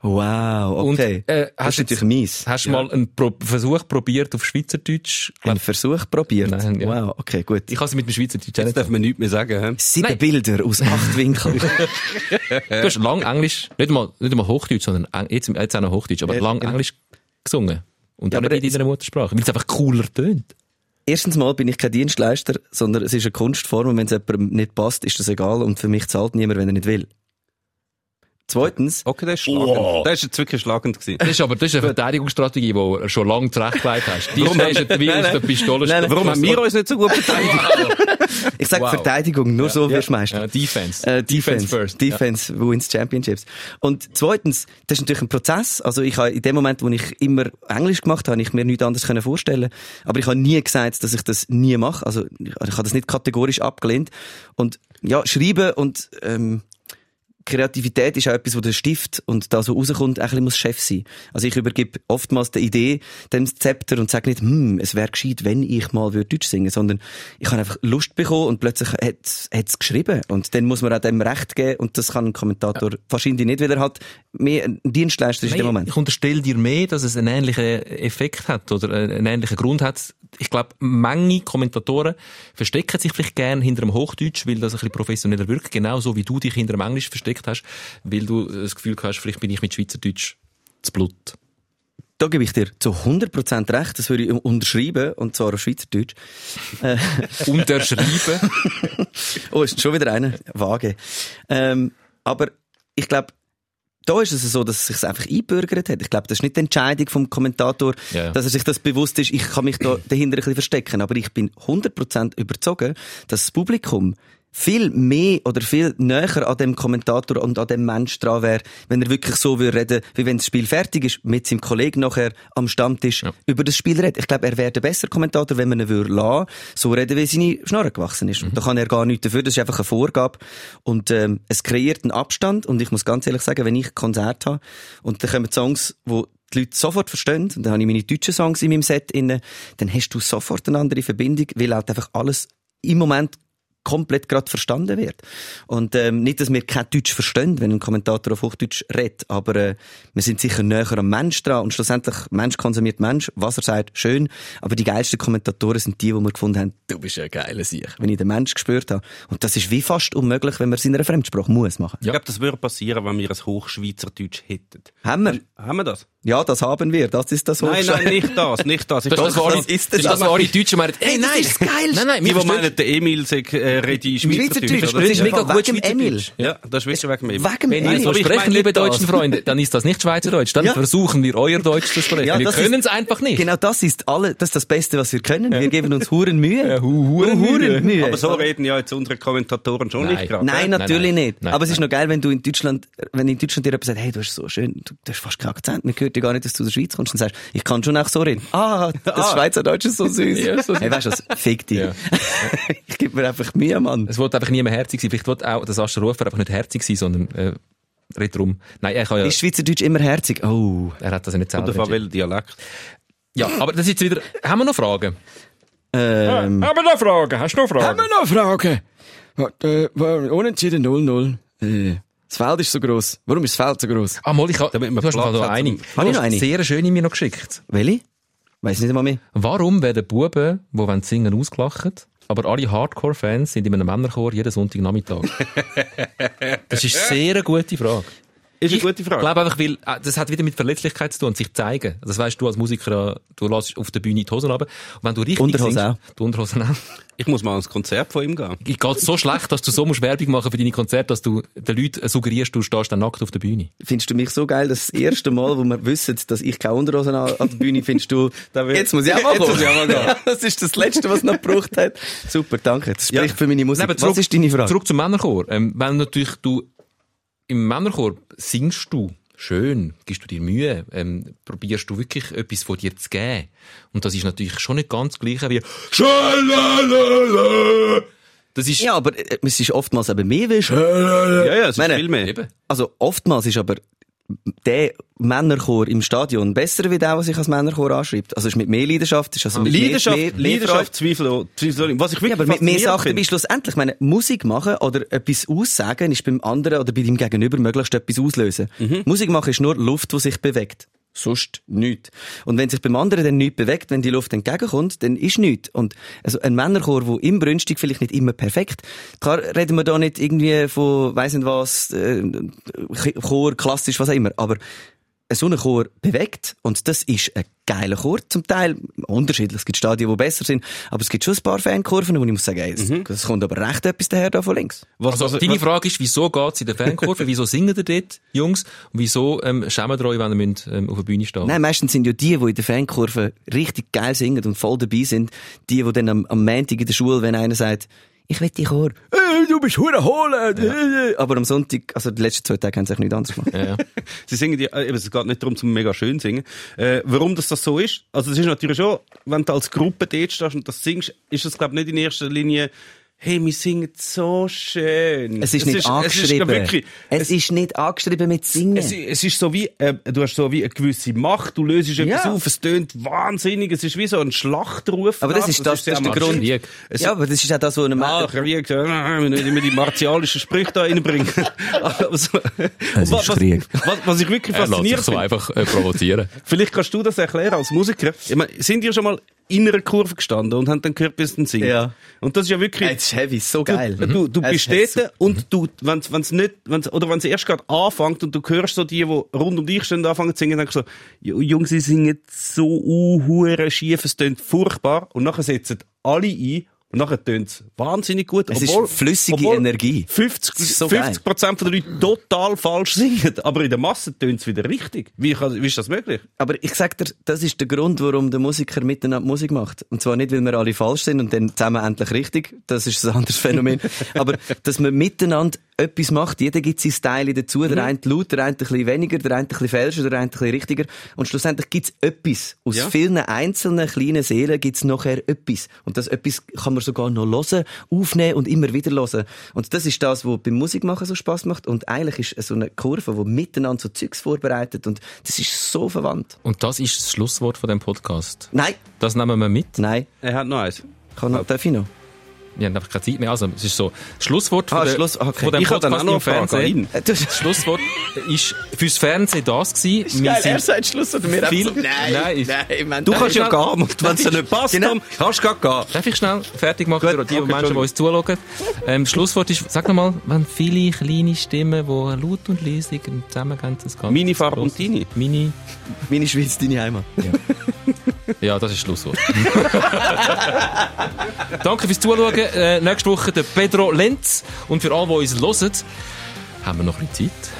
Wow, okay. Und, äh, das hast ist du natürlich mies. Hast du mal einen Pro Versuch probiert auf Schweizerdeutsch? Einen Versuch probiert. Nein, ja. Wow, okay, gut. Ich kann sie mit dem Schweizerdeutsch Jetzt nicht. darf man nichts mehr sagen. hä? Sieben Nein. Bilder aus acht Winkeln. Du hast lang Englisch, nicht einmal, nicht einmal Hochdeutsch, sondern jetzt, jetzt auch noch Hochdeutsch, aber Ja, lang genau. Englisch gesungen. Und Ja, auch aber nicht in deiner Muttersprache, weil es einfach cooler tönt. Erstens mal bin ich kein Dienstleister, sondern es ist eine Kunstform und wenn es jemandem nicht passt, ist das egal und für mich zahlt niemand, wenn er nicht will. Zweitens, Okay, das ist schlagend. Das ist jetzt wirklich schlagend gewesen. Das ist aber, das ist eine Verteidigungsstrategie, die du schon lange zurechtgelegt hast. Die Warum- ist wie aus der Pistole. Nein, nein. Warum haben wir uns nicht so gut beteiligt? ich sage Wow. Verteidigung, nur so wirst du Meister. Ja, Defense. Äh, Defense, first. Defense wins Championships. Und zweitens, das ist natürlich ein Prozess. Also ich habe in dem Moment, wo ich immer Englisch gemacht habe, habe ich mir nichts anderes können vorstellen. Aber ich habe nie gesagt, dass ich das nie mache. Also ich, ich habe das nicht kategorisch abgelehnt. Und ja, schreiben und ähm, Kreativität ist auch etwas, wo der Stift und da so rauskommt, ein bisschen muss Chef sein. Also ich übergebe oftmals die Idee dem Zepter und sage nicht, hm, es wäre gescheit, wenn ich mal würde Deutsch singen, sondern ich habe einfach Lust bekommen und plötzlich hat es geschrieben. Und dann muss man auch dem Recht geben und das kann ein Kommentator wahrscheinlich nicht, weil er hat mehr ein Dienstleister ist in dem Nein, Moment. Ich unterstelle dir mehr, dass es einen ähnlichen Effekt hat oder einen ähnlichen Grund hat. Ich glaube, Menge Kommentatoren verstecken sich vielleicht gern hinter dem Hochdeutsch, weil das ein bisschen professioneller wirkt, genauso wie du dich hinter dem Englisch versteckt hast, weil du das Gefühl hast, vielleicht bin ich mit Schweizerdeutsch zu Blut. Da gebe ich dir zu 100% recht, das würde ich unterschreiben, und zwar auf Schweizerdeutsch. Äh, Unterschreiben. Oh, ist schon wieder einer? Vage. Ähm, aber ich glaube, da ist es so, dass es sich einfach einbürgert hat. Ich glaube, das ist nicht die Entscheidung vom Kommentator, ja. dass er sich das bewusst ist, ich kann mich da dahinter ein bisschen verstecken. Aber ich bin 100% überzogen, dass das Publikum viel mehr oder viel näher an dem Kommentator und an dem Mensch dran wäre, wenn er wirklich so würde reden, wie wenn das Spiel fertig ist, mit seinem Kollegen nachher am Stammtisch Ja. über das Spiel redet. Ich glaube, er wäre der bessere Kommentator, wenn man ihn würde lassen, so reden, wie seine Schnorre gewachsen ist. Und da kann er gar nichts dafür, das ist einfach eine Vorgabe. Und ähm, es kreiert einen Abstand. Und ich muss ganz ehrlich sagen, wenn ich ein Konzert habe und dann kommen Songs, wo die Leute sofort verstehen, und dann habe ich meine deutschen Songs in meinem Set inne, dann hast du sofort eine andere Verbindung, weil halt einfach alles im Moment komplett gerade verstanden wird. Und ähm, nicht, dass wir kein Deutsch verstehen, wenn ein Kommentator auf Hochdeutsch redet, aber äh, wir sind sicher näher am Mensch dran und schlussendlich, Mensch konsumiert Mensch, was er sagt, schön, aber die geilsten Kommentatoren sind die, die wir gefunden haben, du bist ein geiler Sieg, wenn ich den Mensch gespürt habe. Und das ist wie fast unmöglich, wenn man es in einer Fremdsprache muss machen. Ich glaube, das würde passieren, wenn wir ein Hochschweizerdeutsch hätten. Haben wir? Haben wir das? Ja, das haben wir, das ist das Nein, Hochschwe- nein, nicht das, nicht das. Ich Das, das, das das. das, war die Deutschen meinen, hey, Hey, das nein, ist das Geilste. Nein, nein, die, wir die meinen, der Emil sagt, äh, rede Schweizerdeutsch, Schweizerdeutsch. das ist mega gut Wegen Emil. Ja, das ist wegen mir. Wegen Wenn ihr so ich sprechen, liebe deutschen Freunde, dann ist das nicht Schweizerdeutsch. Dann Ja. versuchen wir, euer Deutsch zu sprechen. Ja, wir das können es einfach nicht. Genau das ist alle, das ist das Beste, was wir können. Wir geben uns Huren Mühe. Huren Mühe. Aber so reden ja jetzt unsere Kommentatoren schon nicht gerade. Nein, Nein, natürlich nicht. Aber es ist noch geil, wenn du in Deutschland, wenn in Deutschland dir jemand sagt, hey, du hast so schön, du, hast fast keinen Akzent, man hört ja gar nicht, dass du aus der Schweiz kommst, und sagst, ich kann schon auch so reden. Ah, das Schweizerdeutsch ist so süß. Hey, weißt du was? Fick dich. Ich gebe mir einfach Mühe, Mann. Es wollte einfach niemand herzig sein. Vielleicht wollte auch das Ascher Rufer einfach nicht herzig sein, sondern äh, red drum. Nein, er kann ja, Ist Schweizerdeutsch immer herzig? Oh. er hat das ja nicht selber Oder welchem Dialekt? Ja, aber das ist jetzt wieder, haben wir noch Fragen? Ähm, Haben wir noch Fragen? Hast du noch Fragen? Haben wir noch Fragen? Warte, äh, unentschieden 0-0. äh, das Feld ist so gross. Warum ist das Feld so gross? Ah, mal, ich ha, Damit man du hast Platz noch eine. Habe ich noch eine? Sehr schöne mir noch geschickt. Welche? Weiss nicht einmal mehr. Warum werden Buben, die wollen singen, ausgelacht, aber alle Hardcore-Fans sind in einem Männerchor jeden Sonntagnachmittag? das ist sehr eine gute Frage. Ist eine gute Ich Frage. glaube einfach, weil, äh, das hat wieder mit Verletzlichkeit zu tun und sich zeigen. Das weißt du als Musiker, äh, du lässt auf der Bühne die Hosen runter. Und wenn du richtig Unterhose singst, auch. Die Unterhosen auch. Ich muss mal ans Konzert von ihm gehen. Ich geht so schlecht, dass du so musst Werbung machen für deine Konzerte, dass du den Leuten suggerierst, du stehst dann nackt auf der Bühne. Findest du mich so geil, dass das erste Mal, wo wir wissen, dass ich keine Unterhosen an, an der Bühne findest du, jetzt muss ich auch mal Jetzt kommen. muss ich auch mal gehen. das ist das Letzte, was noch gebraucht hat. Super, danke. Das spricht Ja. für meine Musik. Nein, aber was zurück- ist deine Frage? Zurück zum Männerchor. Ähm, wenn natürlich du im Männerchor singst du schön, gibst du dir Mühe, ähm, probierst du wirklich etwas von dir zu geben. Und das ist natürlich schon nicht ganz das Gleiche wie Schalalala. Das ist Ja, aber äh, es ist oftmals eben mehr wie Ja, ja, es ist Meine- viel mehr. eben. Also oftmals ist aber der Männerchor im Stadion besser wie der, der sich als Männerchor anschreibt. Also ist mit mehr Leidenschaft, ist also mit Leidenschaft, mehr, mehr, Leidenschaft, Zweifel, Zweifel. Was ich wirklich ja, aber mit mehr Sachen dabei schlussendlich. Ich meine, Musik machen oder etwas aussagen ist beim anderen oder bei deinem Gegenüber möglichst etwas auslösen. Mhm. Musik machen ist nur Luft, die sich bewegt. Sonst nichts. Und wenn sich beim anderen dann nichts bewegt, wenn die Luft entgegenkommt, dann ist nichts. Und also ein Männerchor, der inbrünstig vielleicht nicht immer perfekt, klar reden wir da nicht irgendwie von, weiss nicht was, äh, Chor, klassisch, was auch immer, aber so ein Chor bewegt und das ist ein geiler Chor, zum Teil unterschiedlich. Es gibt Stadien, die besser sind, aber es gibt schon ein paar Fankurven, wo ich muss sagen, ey, es, es kommt aber recht etwas daher da von links. Was, Also, was, deine was, Frage ist, wieso geht's in der Fankurve? wieso singen ihr dort, Jungs? Und wieso ähm, schämen ihr euch, wenn ihr müsst, ähm, auf der Bühne stehen Nein, meistens sind ja die, die in der Fankurve richtig geil singen und voll dabei sind, die, die dann am, am Montag in der Schule, wenn einer sagt, ich will dich Chor, äh, du bist hure holen, äh, aber am Sonntag, also die letzten zwei Tage haben sie sich nichts anderes gemacht. Ja, ja. Sie singen die, äh, eben, es geht nicht darum, zum mega schön singen. Äh, warum das, das so ist? Also, es ist natürlich schon, wenn du als Gruppe dort stehst und das singst, ist das, glaube ich, nicht in erster Linie, hey, wir singen so schön. Es ist nicht Es angeschrieben. ist, wirklich, es, ist nicht angeschrieben mit Singen. es, es ist so wie, äh, du hast so wie eine gewisse Macht, du löst etwas Ja. auf, es tönt wahnsinnig, es ist wie so ein Schlachtruf. Aber das ist das- das ist der. Grund. Krieg. Es- ja, aber das ist auch das, was einem Ah, Krieg, ja, wir nicht immer die martialischen Sprüche da reinbringen. Aber so- Und wa- was, Krieg. Was, was ich wirklich Er faszinierend so finde, einfach äh, provozieren. vielleicht kannst du das erklären als Musiker. Ich meine, sind ihr schon mal in einer Kurve gestanden und haben dann gehört, bis es singt? Ja. Und das ist ja wirklich... Das ist heavy, so geil. Du, du, du Es bist ist dort und du, wenn's, wenn's nicht, wenn's, oder wenn's erst gerade anfängt und du hörst so die, die rund um dich stehen und anfangen zu singen, denkst du so, "Ju- Jungs, sie singen so uhuere schief, es tönt furchtbar. Und nachher setzen alle ein und nachher tönt's wahnsinnig gut. Es ist flüssige Energie. 50, Das ist so 50 Prozent der Leute total falsch singen, aber in der Masse tönt's wieder richtig. Wie, kann, wie ist das möglich? Aber ich sag dir, das ist der Grund, warum der Musiker miteinander Musik macht. Und zwar nicht, weil wir alle falsch sind und dann zusammen endlich richtig. Das ist ein anderes Phänomen. Aber, dass man miteinander etwas macht. Jeder gibt sein Style dazu. Der eine laut, der eine ein bisschen weniger, der eine ein bisschen fälscher, der eine ein bisschen richtiger. Und schlussendlich gibt's etwas. Aus Ja. vielen einzelnen kleinen Seelen gibt's nachher etwas. Und das etwas kann man sogar noch hören, aufnehmen und immer wieder hören. Und das ist das, was beim Musikmachen so Spaß macht. Und eigentlich ist so eine Kurve, die miteinander so Zeugs vorbereitet. Und das ist so verwandt. Und das ist das Schlusswort von dem Podcast. Nein, Das nehmen wir mit. nein. Er hat noch eins. Kann noch, darf ich noch? Wir haben einfach keine Zeit mehr. Also, es ist so, das Schlusswort Ah, von, der, Schluss- okay. von dem Ich Podcast im Fernsehen. Das Schlusswort ist fürs Fernsehen das gewesen. Wir sind sagt Schluss oder mir viel, Nein, nein, ist- nein, Du kannst ja schnell- gehen, und wenn es dir nicht passt, Genau. dann kannst du gehen. Darf ich schnell fertig machen für die okay, Menschen, die uns zuschauen? Ähm, Schlusswort ist, sag nochmal, wenn viele kleine Stimmen, die laut und leise zusammengehen, das Ganze. Meine Farbe und deine. Mini. Meine Schweiz, deine Heimat. Ja, das ist das Schlusswort. Danke fürs Zuschauen. Äh, nächste Woche der Pedro Lenz. Und für alle, die uns hören, haben wir noch ein bisschen Zeit.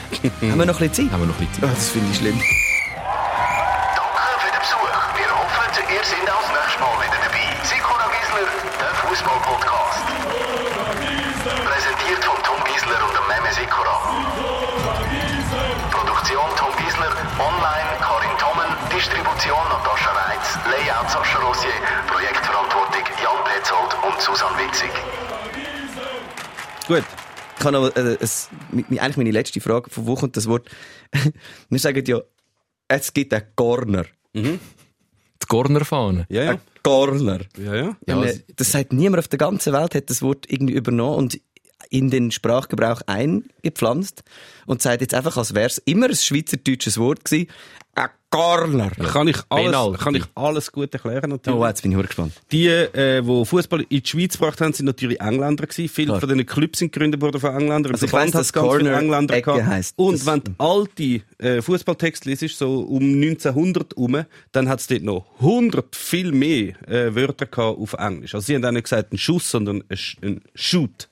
Haben wir noch ein bisschen Zeit? Haben wir noch ein bisschen Oh, Zeit. das finde ich schlimm. Petzold und Susan Witzig. Gut. Ich habe noch, äh, es, eigentlich meine letzte Frage. Von wo kommt das Wort? wir sagen ja, es gibt einen Corner. Die Cornerfahne. Ja, ja. Ein Corner. Ja, ja. Ja, es- das sagt niemand auf der ganzen Welt, hat das Wort irgendwie übernommen und in den Sprachgebrauch eingepflanzt und sagt jetzt einfach, als wäre es immer ein schweizerdeutsches Wort gewesen. Ein Corner. Kann ich alles, Penalty. kann ich alles gut erklären, natürlich. Oh, jetzt bin ich gespannt. Die, äh, die Fußball in die Schweiz gebracht haben, sind natürlich Engländer gewesen. Viele Klar. von diesen Clubs sind gegründet worden von Engländern. Also ich weiss, hat dass ganz Corner Engländer Ecke gehabt. heisst. Und Das- wenn du alte äh, Fußballtexte liest, so um 1900 herum, dann hat es dort noch 100 viel mehr äh, Wörter gehabt auf Englisch. Also sie haben auch nicht gesagt ein Schuss, sondern ein, ein Shoot.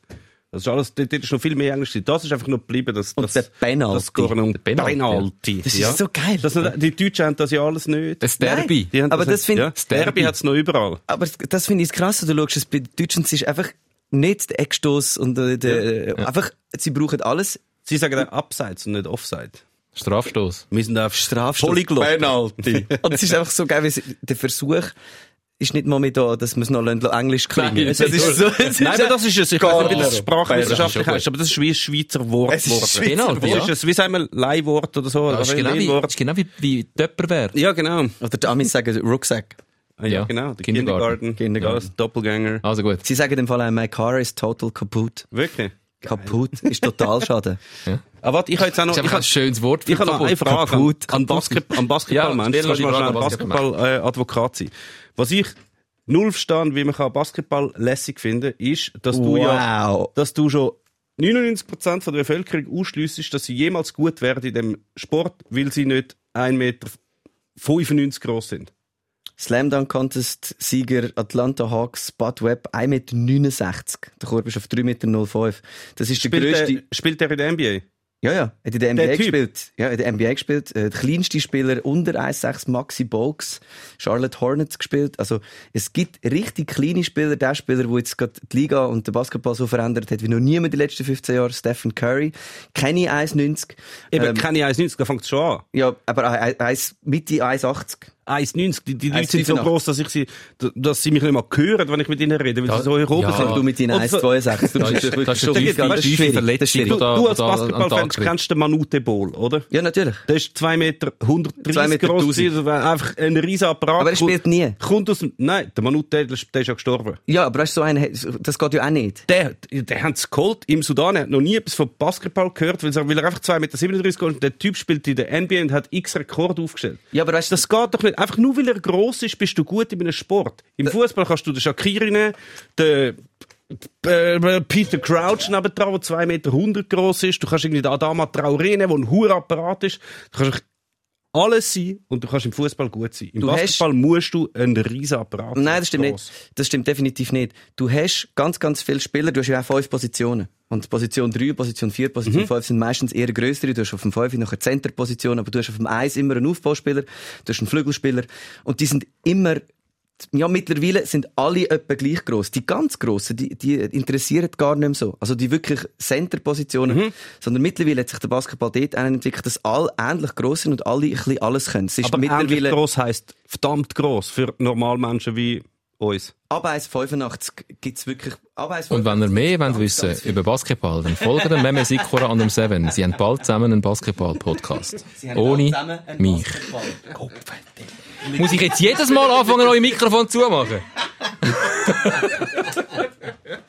Das ist alles, dort, ist noch viel mehr Englisch. Das ist einfach noch geblieben, das, Und das, der Penalty. Das Corner und Der Penalty, Penalty. Das ist so geil. Das, die Deutschen haben das ja alles nicht. Das Derby. Haben Aber das nicht. find- ja, das Derby hat es noch überall. Aber das finde ich krass, du schaust es bei Deutschen, es ist einfach nicht der Eckstoß und äh, der, einfach, sie brauchen alles. Sie sagen auch Abseits und nicht Offside. Strafstoß. Wir sind auf Strafstoß. Polyglott. Penalty. und es ist einfach so geil, wie der Versuch, ist nicht mal mehr da, dass wir es noch Englisch klingen. Nein, das ist so, es Nein, aber das ist es. Ich weiß nicht, wie das Ja, sprachwissenschaftlich heißt, aber das ist wie ein Schweizer Wort Es ist. Schweizer Genau, Das ja. ist es, wie sagen wir, Leihwort oder so. Das ist genau wie, das ist genau wie, wie Töpperwert. Ja, genau. Oder die Amis sagen Rucksack. Ah, ja, Ja, genau. Der Kindergarten. Kindergarten. Kindergarten. Ja, Doppelgänger. Also gut. Sie sagen im Fall auch, my car is total kaputt. Wirklich? Kaputt ist total schade. Aber warte, ich habe jetzt auch noch, ich ein habe, schönes Wort für ich habe noch eine kaputt. Frage Kaputt, an, an, Basket, an Basketballmensch. Ja, Ja, stell Kannst du mal mal schnell Basketball-Advokat sein? Was ich null verstehe, wie man kann Basketball lässig finden ist, dass du ja, Wow. dass du schon 99% von der Bevölkerung ausschliessest, dass sie jemals gut werden in dem Sport, weil sie nicht 1,95 Meter groß sind. Slam Dunk Contest Sieger Atlanta Hawks Bud Webb 1,69 Meter. Der Korb ist auf 3,05 Meter. Das ist Spielt der, spielt der in der NBA? Ja, ja. Hat in der NBA Der gespielt. Ja, in der NBA gespielt. Äh, der kleinste Spieler unter 1,6 Maxi Bogues. Charlotte Hornets gespielt. Also, es gibt richtig kleine Spieler. Der Spieler, der jetzt gerade die Liga und den Basketball so verändert hat, wie noch niemand die letzten 15 Jahre. Stephen Curry. Kenne ich 1,90. Eben, Ähm, keine 1,90, da fängt es schon an. Ja, aber 1, Mitte 1,80. 1,90. Die, die Leute sind so 1,85. groß, dass ich sie, dass sie mich nicht mal hören, wenn ich mit ihnen rede, weil Ja, sie so hoch oben ja. sind. Du mit deinen Und so- 1,62. Du Das ist- wirklich das ist schon gegangen. Das ist Verletzung. Du, da- du als da- Basketball-Fan kennst den Manute Ball, oder? Ja, natürlich. Der ist 2 Meter 130 2 Meter groß 1000. gewesen, das war einfach ein riesen Apparat. Aber er spielt nie. Kommt aus dem, nein, der Manute, der, ist- ja gestorben. Ja, aber weißt du, so einen, das geht ja auch nicht. Der, der haben es geholt im Sudan, er hat noch nie etwas von Basketball gehört, weil er, weil er einfach 2,37 Meter ist und der Typ spielt in der NBA und hat x Rekord aufgestellt. Ja, aber weißt du, Das geht doch nicht. Einfach nur weil er gross ist, bist du gut in einem Sport. Im Fußball kannst du den Shakiri nehmen, den äh, Peter Crouch nebendran, der 2,1 Meter gross ist. Du kannst irgendwie den Adama Traoré nehmen, der ein hoher Apparat ist. Du kannst alles sein und du kannst im Fußball gut sein. Im Du hast- Basketball musst du einen riesen Apparat Nein, das stimmt Gross. nicht. Das stimmt definitiv nicht. Du hast ganz, ganz viele Spieler, du hast ja auch fünf Positionen. Und Position 3, Position 4, Position Mhm. 5 sind meistens eher grössere. Du hast auf dem 5 noch eine Centerposition, aber du hast auf dem 1 immer einen Aufbauspieler, du hast einen Flügelspieler. Und die sind immer, ja, mittlerweile sind alle etwa gleich gross. Die ganz Grossen, die, die interessieren gar nicht mehr so. Also die wirklich Centerpositionen. Mhm. Sondern mittlerweile hat sich der Basketball dort entwickelt, dass alle ähnlich gross sind und alle ein bisschen alles können. Es ist Aber ähnlich mittlerweile, gross heisst verdammt gross für Normalmenschen wie uns. ab 1,85 gibt's wirklich, ab 1,85 Und wenn ihr mehr wollt wissen über Basketball, dann folgt dem Meme Sikora an dem Seven. Sie haben bald zusammen einen Basketball-Podcast. Ohne mich. Muss ich jetzt jedes Mal anfangen, euer Mikrofon zumachen?